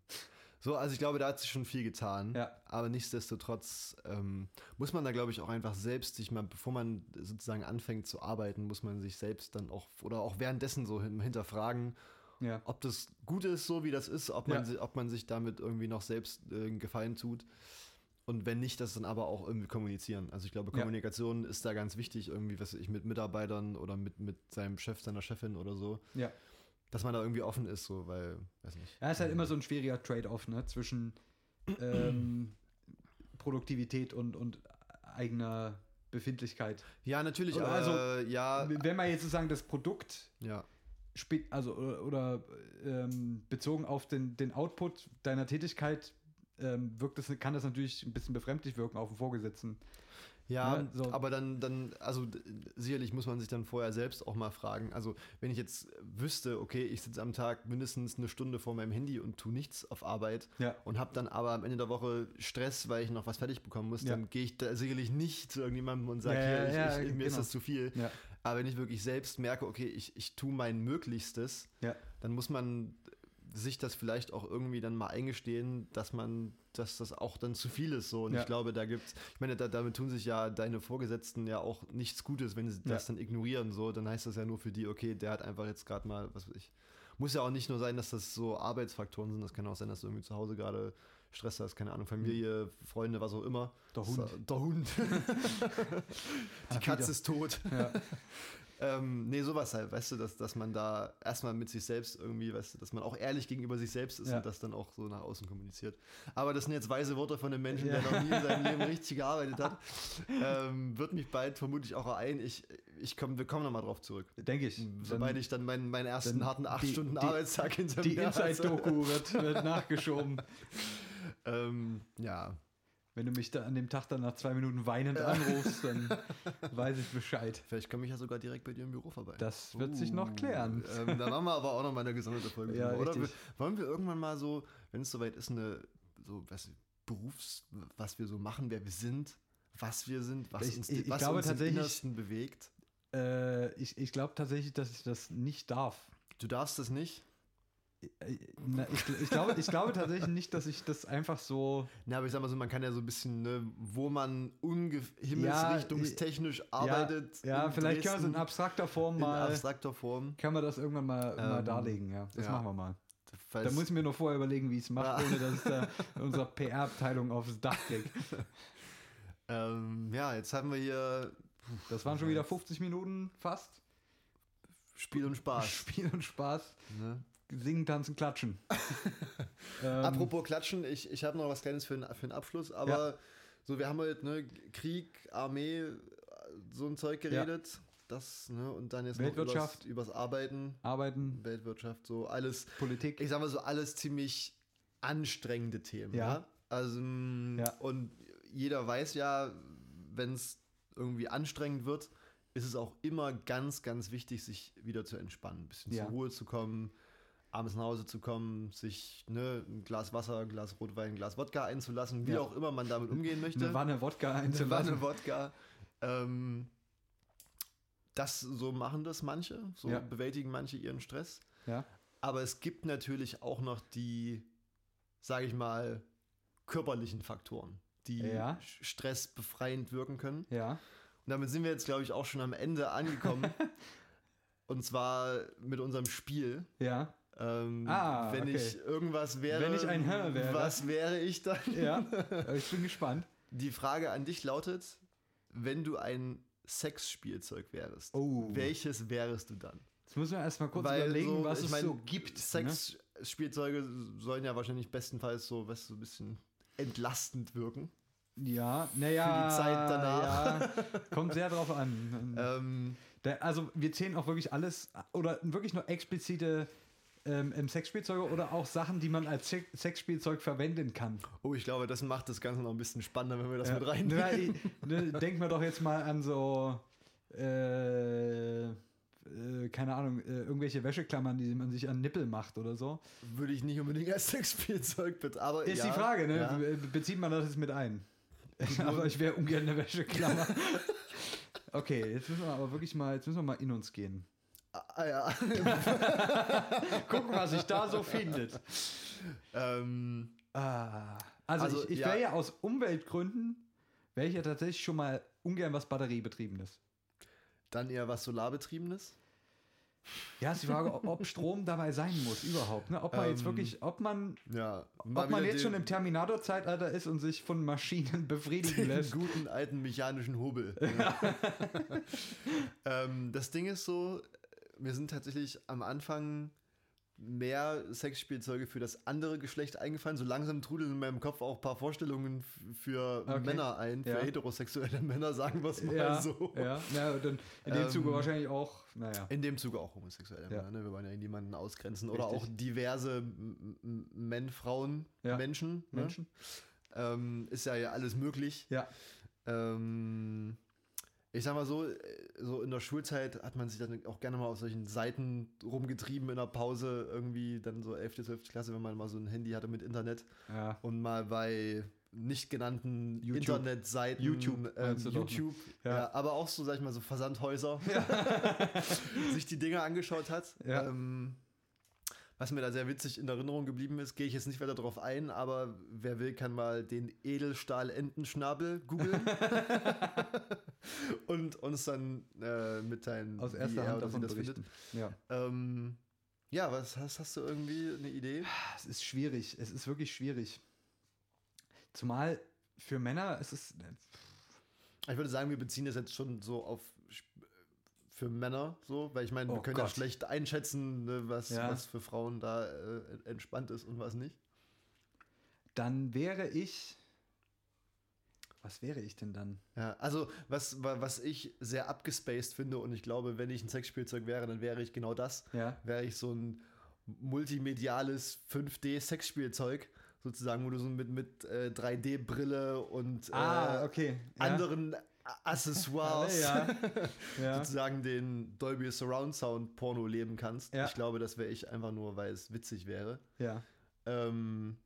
so, also ich glaube, da hat sich schon viel getan. Ja. Aber nichtsdestotrotz ähm, muss man da, glaube ich, auch einfach selbst sich mal, bevor man sozusagen anfängt zu arbeiten, muss man sich selbst dann auch, oder auch währenddessen so hin- hinterfragen, ja. ob das gut ist, so wie das ist, ob man, Ja. ob man sich damit irgendwie noch selbst äh, einen Gefallen tut. Und wenn nicht, das dann aber auch irgendwie kommunizieren. Also ich glaube, Ja. Kommunikation ist da ganz wichtig, irgendwie, was ich, mit Mitarbeitern oder mit, mit seinem Chef, seiner Chefin oder so, ja. Dass man da irgendwie offen ist, so, weil, weiß nicht. Ja, ist halt immer so ein schwieriger Trade-off, ne? Zwischen ähm, Produktivität und, und eigener Befindlichkeit. Ja, natürlich, aber also, ja, Wenn man jetzt sozusagen das Produkt ja, also oder, oder ähm, bezogen auf den, den Output deiner Tätigkeit ähm, wirkt das, kann das natürlich ein bisschen befremdlich wirken auf den Vorgesetzten. Ja, Ne, so. aber dann, dann, also sicherlich muss man sich dann vorher selbst auch mal fragen. Also, wenn ich jetzt wüsste, okay, ich sitze am Tag mindestens eine Stunde vor meinem Handy und tue nichts auf Arbeit Ja. und habe dann aber am Ende der Woche Stress, weil ich noch was fertig bekommen muss, Ja. dann gehe ich da sicherlich nicht zu irgendjemandem und sage, Ja, hier, ich, mir ist genau. das zu viel. Aber wenn ich wirklich selbst merke, okay, ich, ich tue mein Möglichstes, dann muss man sich das vielleicht auch irgendwie dann mal eingestehen, dass man, dass das auch dann zu viel ist so. Und Ja. ich glaube, da gibt's, ich meine, da, damit tun sich ja deine Vorgesetzten ja auch nichts Gutes, wenn sie Ja. das dann ignorieren. So, dann heißt das ja nur für die, okay, der hat einfach jetzt gerade mal, was weiß ich. Muss ja auch nicht nur sein, dass das so Arbeitsfaktoren sind. Das kann auch sein, dass du irgendwie zu Hause gerade Stress hast, keine Ahnung, Familie, Freunde, was auch immer. Der Hund. So, der Hund. die Katze ist tot. Ja. Ähm, nee, sowas halt, weißt du, dass, dass man da erstmal mit sich selbst irgendwie, weißt du, dass man auch ehrlich gegenüber sich selbst ist Ja. und das dann auch so nach außen kommuniziert. Aber das sind jetzt weise Worte von einem Menschen, Ja. der noch nie in seinem Leben richtig gearbeitet hat. Ähm, wird mich bald vermutlich auch ereilen. Ich, ich komm, wir kommen nochmal drauf zurück. Denke ich. Sobald ich dann meinen, meinen ersten harten die- 8-Stunden-Arbeitstag hinter die mir habe. Inside-Doku wird, wird nachgeschoben. Ähm, ja, Wenn du mich da an dem Tag dann nach zwei Minuten weinend anrufst, dann weiß ich Bescheid. vielleicht komme ich ja sogar direkt bei dir im Büro vorbei. Das wird sich noch klären. Ähm, dann machen wir aber auch noch mal eine gesonderte Folge. Ja, Oder richtig. wollen wir irgendwann mal so, wenn es soweit ist, eine so, was Berufs, was wir so machen, wer wir sind, was wir sind, was Ich- uns, ich- ich was glaube uns im Innersten bewegt. Äh, ich ich glaube tatsächlich, dass ich das nicht darf. Du darfst das nicht. Na, ich, ich, glaube, ich glaube tatsächlich nicht, dass ich das einfach so. Na, aber ich sag mal so, man kann ja so ein bisschen, ne, wo man himmelsrichtungstechnisch arbeitet. Ja, in vielleicht können wir es in Dresden, abstrakter Form in mal. abstrakter Form. Kann man das irgendwann mal, mal Ähm, darlegen, ja. Das ja. machen wir mal. Falls- Da muss ich mir nur vorher überlegen, wie ich es mache, Ja. ohne dass ich da unsere PR-Abteilung aufs Dach kriege. ähm, ja, jetzt haben wir hier Das waren schon wieder 50 Minuten fast. Spiel und Spaß. Spiel und Spaß. Ne? Singen, tanzen, klatschen. ähm, Apropos Klatschen, ich, ich habe noch was Kleines für, den- für den Abschluss, aber so, wir haben heute ne, Krieg, Armee, so ein Zeug geredet. Das, ne, und dann jetzt Weltwirtschaft. noch übers, übers Arbeiten, Arbeiten, Weltwirtschaft, so alles, Politik. ich sag mal so, alles ziemlich anstrengende Themen. Ja. Ja. Also, mm, Ja. und jeder weiß ja, wenn es irgendwie anstrengend wird, ist es auch immer ganz, ganz wichtig, sich wieder zu entspannen, ein bisschen Ja. zur Ruhe zu kommen, abends nach Hause zu kommen, sich ne, ein Glas Wasser, ein Glas Rotwein, ein Glas Wodka einzulassen, wie Ja. auch immer man damit umgehen möchte. Eine Wanne Wodka Eine einzulassen. Wanne Wodka. Ähm, das so machen das manche, so Ja. bewältigen manche ihren Stress. Ja. Aber es gibt natürlich auch noch die, sage ich mal, körperlichen Faktoren, die Ja. stressbefreiend wirken können. Ja. Und damit sind wir jetzt, glaube ich, auch schon am Ende angekommen. Und zwar mit unserem Spiel. Ja. Ähm, Ah, wenn okay. ich irgendwas wäre, Wenn ich ein Herr wäre. was wäre ich dann? Ja. ich bin gespannt. Die Frage an dich lautet, wenn du ein Sexspielzeug wärst, Oh. welches wärest du dann? Jetzt müssen wir erstmal kurz Weil überlegen, so, was es mein, so gibt. Ne? Sexspielzeuge sollen ja wahrscheinlich bestenfalls so, weißt so ein bisschen entlastend wirken. Ja, naja. die Zeit danach. Ja, kommt sehr drauf an. Ähm, also wir zählen auch wirklich alles oder wirklich nur explizite ähm, Sexspielzeuge oder auch Sachen, die man als Se- Sexspielzeug verwenden kann. oh, ich glaube, das macht das Ganze noch ein bisschen spannender, wenn wir das Ja. mit reinnehmen. Ne, Denken wir doch jetzt mal an so, äh, äh, keine Ahnung, äh, irgendwelche Wäscheklammern, die man sich an Nippel macht oder so. Würde ich nicht unbedingt als Sexspielzeug aber Ist ja, die Frage, ne? Ja. Be- Bezieht man das jetzt mit ein? aber ich wäre ungern eine Wäscheklammer. Okay, jetzt müssen wir aber wirklich mal, jetzt müssen wir mal in uns gehen. Ah, ja. Gucken, was sich da so findet. ähm, Ah, also, Also, ich, ich ja. wäre ja aus Umweltgründen, wäre ich ja tatsächlich schon mal ungern was Batteriebetriebenes. dann eher was Solarbetriebenes. Ja, ist die Frage, ob- Strom dabei sein muss überhaupt. Ne? Ob man jetzt Ähm, wirklich, ob man, Ja. ob man jetzt schon im Terminator-Zeitalter ist und sich von Maschinen befriedigen lässt. guten alten mechanischen Hobel. ähm, das Ding ist so, mir sind tatsächlich am Anfang mehr Sexspielzeuge für das andere Geschlecht eingefallen. So langsam trudeln in meinem Kopf auch ein paar Vorstellungen für Okay. Männer ein, für Ja. heterosexuelle Männer, sagen wir es mal Ja, so. ja, ja, dann in dem Ähm, Zuge wahrscheinlich auch, naja. In dem Zuge auch homosexuelle Ja. Männer, ne? wir wollen ja niemanden ausgrenzen. Oder Richtig. auch diverse Men, Frauen, Ja. Menschen. Ne? Menschen. Ähm, ist ja, ja alles möglich. Ja. Ähm, ich sag mal so, äh, so in der Schulzeit hat man sich dann auch gerne mal auf solchen Seiten rumgetrieben in der Pause, irgendwie dann so 11., 12. Klasse, wenn man mal so ein Handy hatte mit Internet Ja. und mal bei nicht genannten YouTube. Internetseiten, YouTube, ähm, du doch, ne? YouTube Ja. ja. aber auch so, sag ich mal, so Versandhäuser, sich die Dinge angeschaut hat. Ja. Ähm, was mir da sehr witzig in Erinnerung geblieben ist, gehe ich jetzt nicht weiter drauf ein, aber wer will, kann mal den Edelstahl-Entenschnabel googeln und uns dann äh, mitteilen, Aus wie erster er Hand davon das berichten. Ja. Ähm, ja, was hast, hast du irgendwie eine Idee? Es ist schwierig. Es ist wirklich schwierig. Zumal für Männer ist es. Ich würde sagen, wir beziehen das jetzt schon so auf für Männer, so, weil ich meine, Oh wir können ja Gott. schlecht einschätzen, ne, was, Ja. was für Frauen da äh, entspannt ist und was nicht. Dann wäre ich. Was wäre ich denn dann? Ja, also was, wa- was ich sehr abgespaced finde und ich glaube, wenn ich ein Sexspielzeug wäre, dann wäre ich genau das. Ja. Wäre ich so ein multimediales 5D-Sexspielzeug, sozusagen, wo du so mit, mit äh, 3D-Brille und Ah, äh, okay. Ja. anderen Accessoires Ja. ja. sozusagen den Dolby Surround Sound Porno leben kannst. Ja. Ich glaube, das wäre ich einfach nur, weil es witzig wäre. ja. Ähm,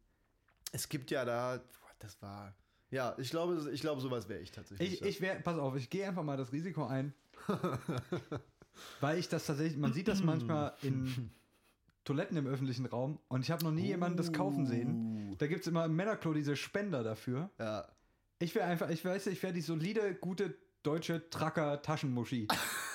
es gibt ja da, boah, das war, ja, ich glaube, ich glaube, sowas wäre ich tatsächlich. Ich, ich wäre, pass auf, ich gehe einfach mal das Risiko ein. weil ich das tatsächlich, man sieht das manchmal in Toiletten im öffentlichen Raum und ich habe noch nie jemanden das kaufen sehen. Uh, Da gibt es immer im Männerklo diese Spender dafür. Ja, Ich wäre einfach, ich weiß, ich wäre die solide, gute deutsche Tracker-Taschenmuschi.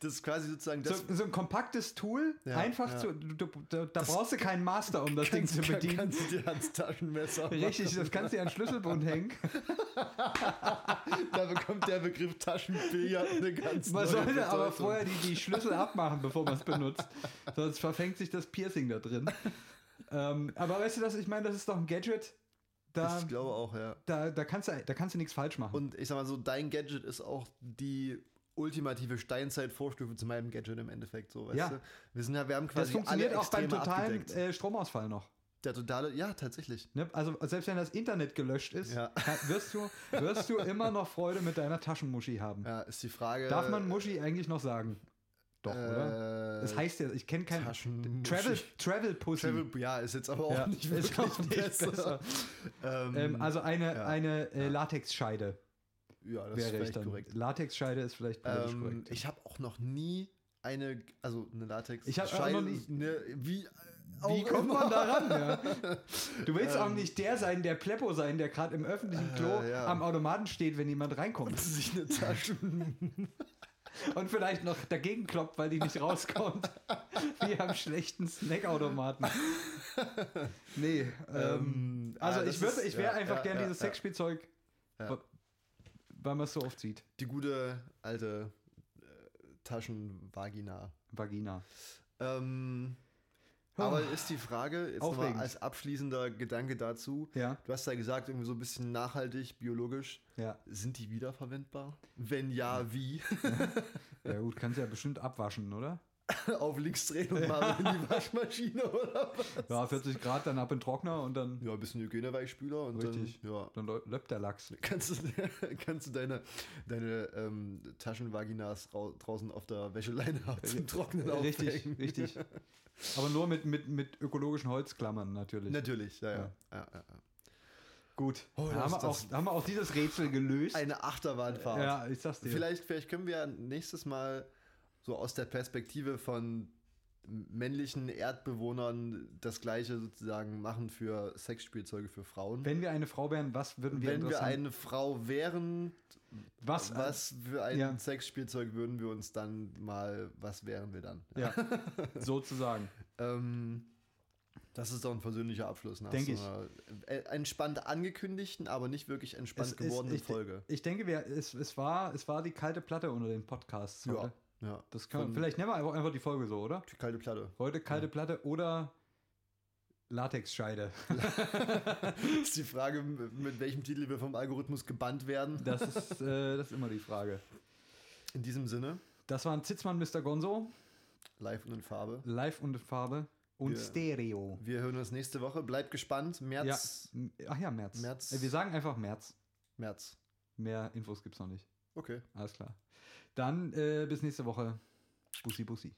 das ist quasi sozusagen so, das. so ein kompaktes Tool, Ja, einfach ja. zu, du, du, da, da brauchst du keinen Master, um das Ding zu bedienen. Kannst du dir ans Taschenmesser Richtig, machen. das kannst du dir an Schlüsselbund hängen. Da bekommt der Begriff Taschenbillard eine ganz Man sollte aber Bedeutung. vorher die, die Schlüssel abmachen, bevor man es benutzt. Sonst verfängt sich das Piercing da drin. Ähm, aber weißt du das, ich meine, das ist doch ein Gadget. Da, Ich glaube auch, ja. da, da kannst du, da kannst du nichts falsch machen. Und ich sag mal so, dein Gadget ist auch die ultimative Steinzeit-Vorstufe zu meinem Gadget im Endeffekt, so, weißt Ja. du? Wir sind ja, wir haben quasi das funktioniert alle auch beim totalen äh, Stromausfall noch. Der totale, ja, tatsächlich. Ne? Also selbst wenn das Internet gelöscht ist, Ja. wirst, du, wirst du immer noch Freude mit deiner Taschenmuschi haben. Ja, ist die Frage. Darf man Muschi eigentlich noch sagen? Doch, oder? äh, Das heißt ja, ich kenne kein Taschenmuschi. Travel, Travel Pussy. Travel, ja, ist jetzt aber auch Ja, nicht ist wirklich auch nicht besser. Ähm, Ähm, also eine, ja. eine äh, Latexscheide. Ja, das ist wäre ich vielleicht korrekt. Latexscheide ist vielleicht Ähm, korrekt. ich habe auch noch nie eine, also eine Latex. Ich hab auch noch nie- Ne, wie Wie kommt man da ran? Ja? Du willst auch nicht der sein, der Pleppo sein, der gerade im öffentlichen Klo Äh, ja. am Automaten steht, wenn jemand reinkommt. sich eine Tasche. Und vielleicht noch dagegen kloppt, weil die nicht rauskommt. Wie am schlechten Snackautomaten. Nee, ähm, Ähm, also ah, ich würde, ich wäre ja, einfach ja, gern ja, dieses ja. Sexspielzeug, Ja. weil man es so oft sieht. Die gute alte äh, Taschenvagina. Vagina. Ähm. Aber ist die Frage, jetzt nochmal als abschließender Gedanke dazu. Ja, Du hast ja gesagt, irgendwie so ein bisschen nachhaltig, biologisch. ja. Sind die wiederverwendbar? Wenn ja, wie? Ja gut, kannst ja bestimmt abwaschen, oder? Auf links drehen und mal in die Waschmaschine oder was? Ja, 40 Grad, dann ab in den Trockner und dann, Ja, ein bisschen Hygieneweichspüler und Richtig. dann, ja. dann lö- löppt der Lachs. Kannst du, kannst du deine, deine ähm, Taschenvaginas rau- draußen auf der Wäscheleine zum Trocknen Richtig, aufhängen? richtig. Aber nur mit, mit, mit ökologischen Holzklammern natürlich. Natürlich, ja, ja. Ja. ja. ja, ja. Gut, Oh, haben, wir auch, haben wir auch dieses Rätsel gelöst. Eine Achterbahnfahrt. ja, ich sag's dir. Vielleicht, vielleicht können wir nächstes Mal so aus der Perspektive von männlichen Erdbewohnern das gleiche sozusagen machen für Sexspielzeuge für Frauen. Wenn wir eine Frau wären, was würden wir Wenn wir eine Frau wären, was, was für ein ja. Sexspielzeug würden wir uns dann mal, was wären wir dann? Ja, sozusagen. Ähm, das ist doch ein persönlicher Abschluss nach Denk so ich. äh, entspannt angekündigten, aber nicht wirklich entspannt Es ist- gewordenen ich, Folge. Ich denke, wir, es, es, war, es war die kalte Platte unter den Podcasts. Ja, Heute. Ja. Das kann, Von- vielleicht nennen wir einfach, einfach die Folge so, oder? Die kalte Platte. Heute kalte Platte oder Latexscheide. ist die Frage, mit welchem Titel wir vom Algorithmus gebannt werden. Das ist, äh, das ist immer die Frage. In diesem Sinne, Das waren Zitzmann Mr. Gonzo, live und in Farbe. live und in Farbe und Wir- Stereo. Wir hören uns nächste Woche. Bleibt gespannt. März. Ja. Ach ja, März. März. Äh, Wir sagen einfach März. März. Mehr Infos gibt's noch nicht. Okay. Alles klar. Dann äh, bis nächste Woche. Bussi, Bussi.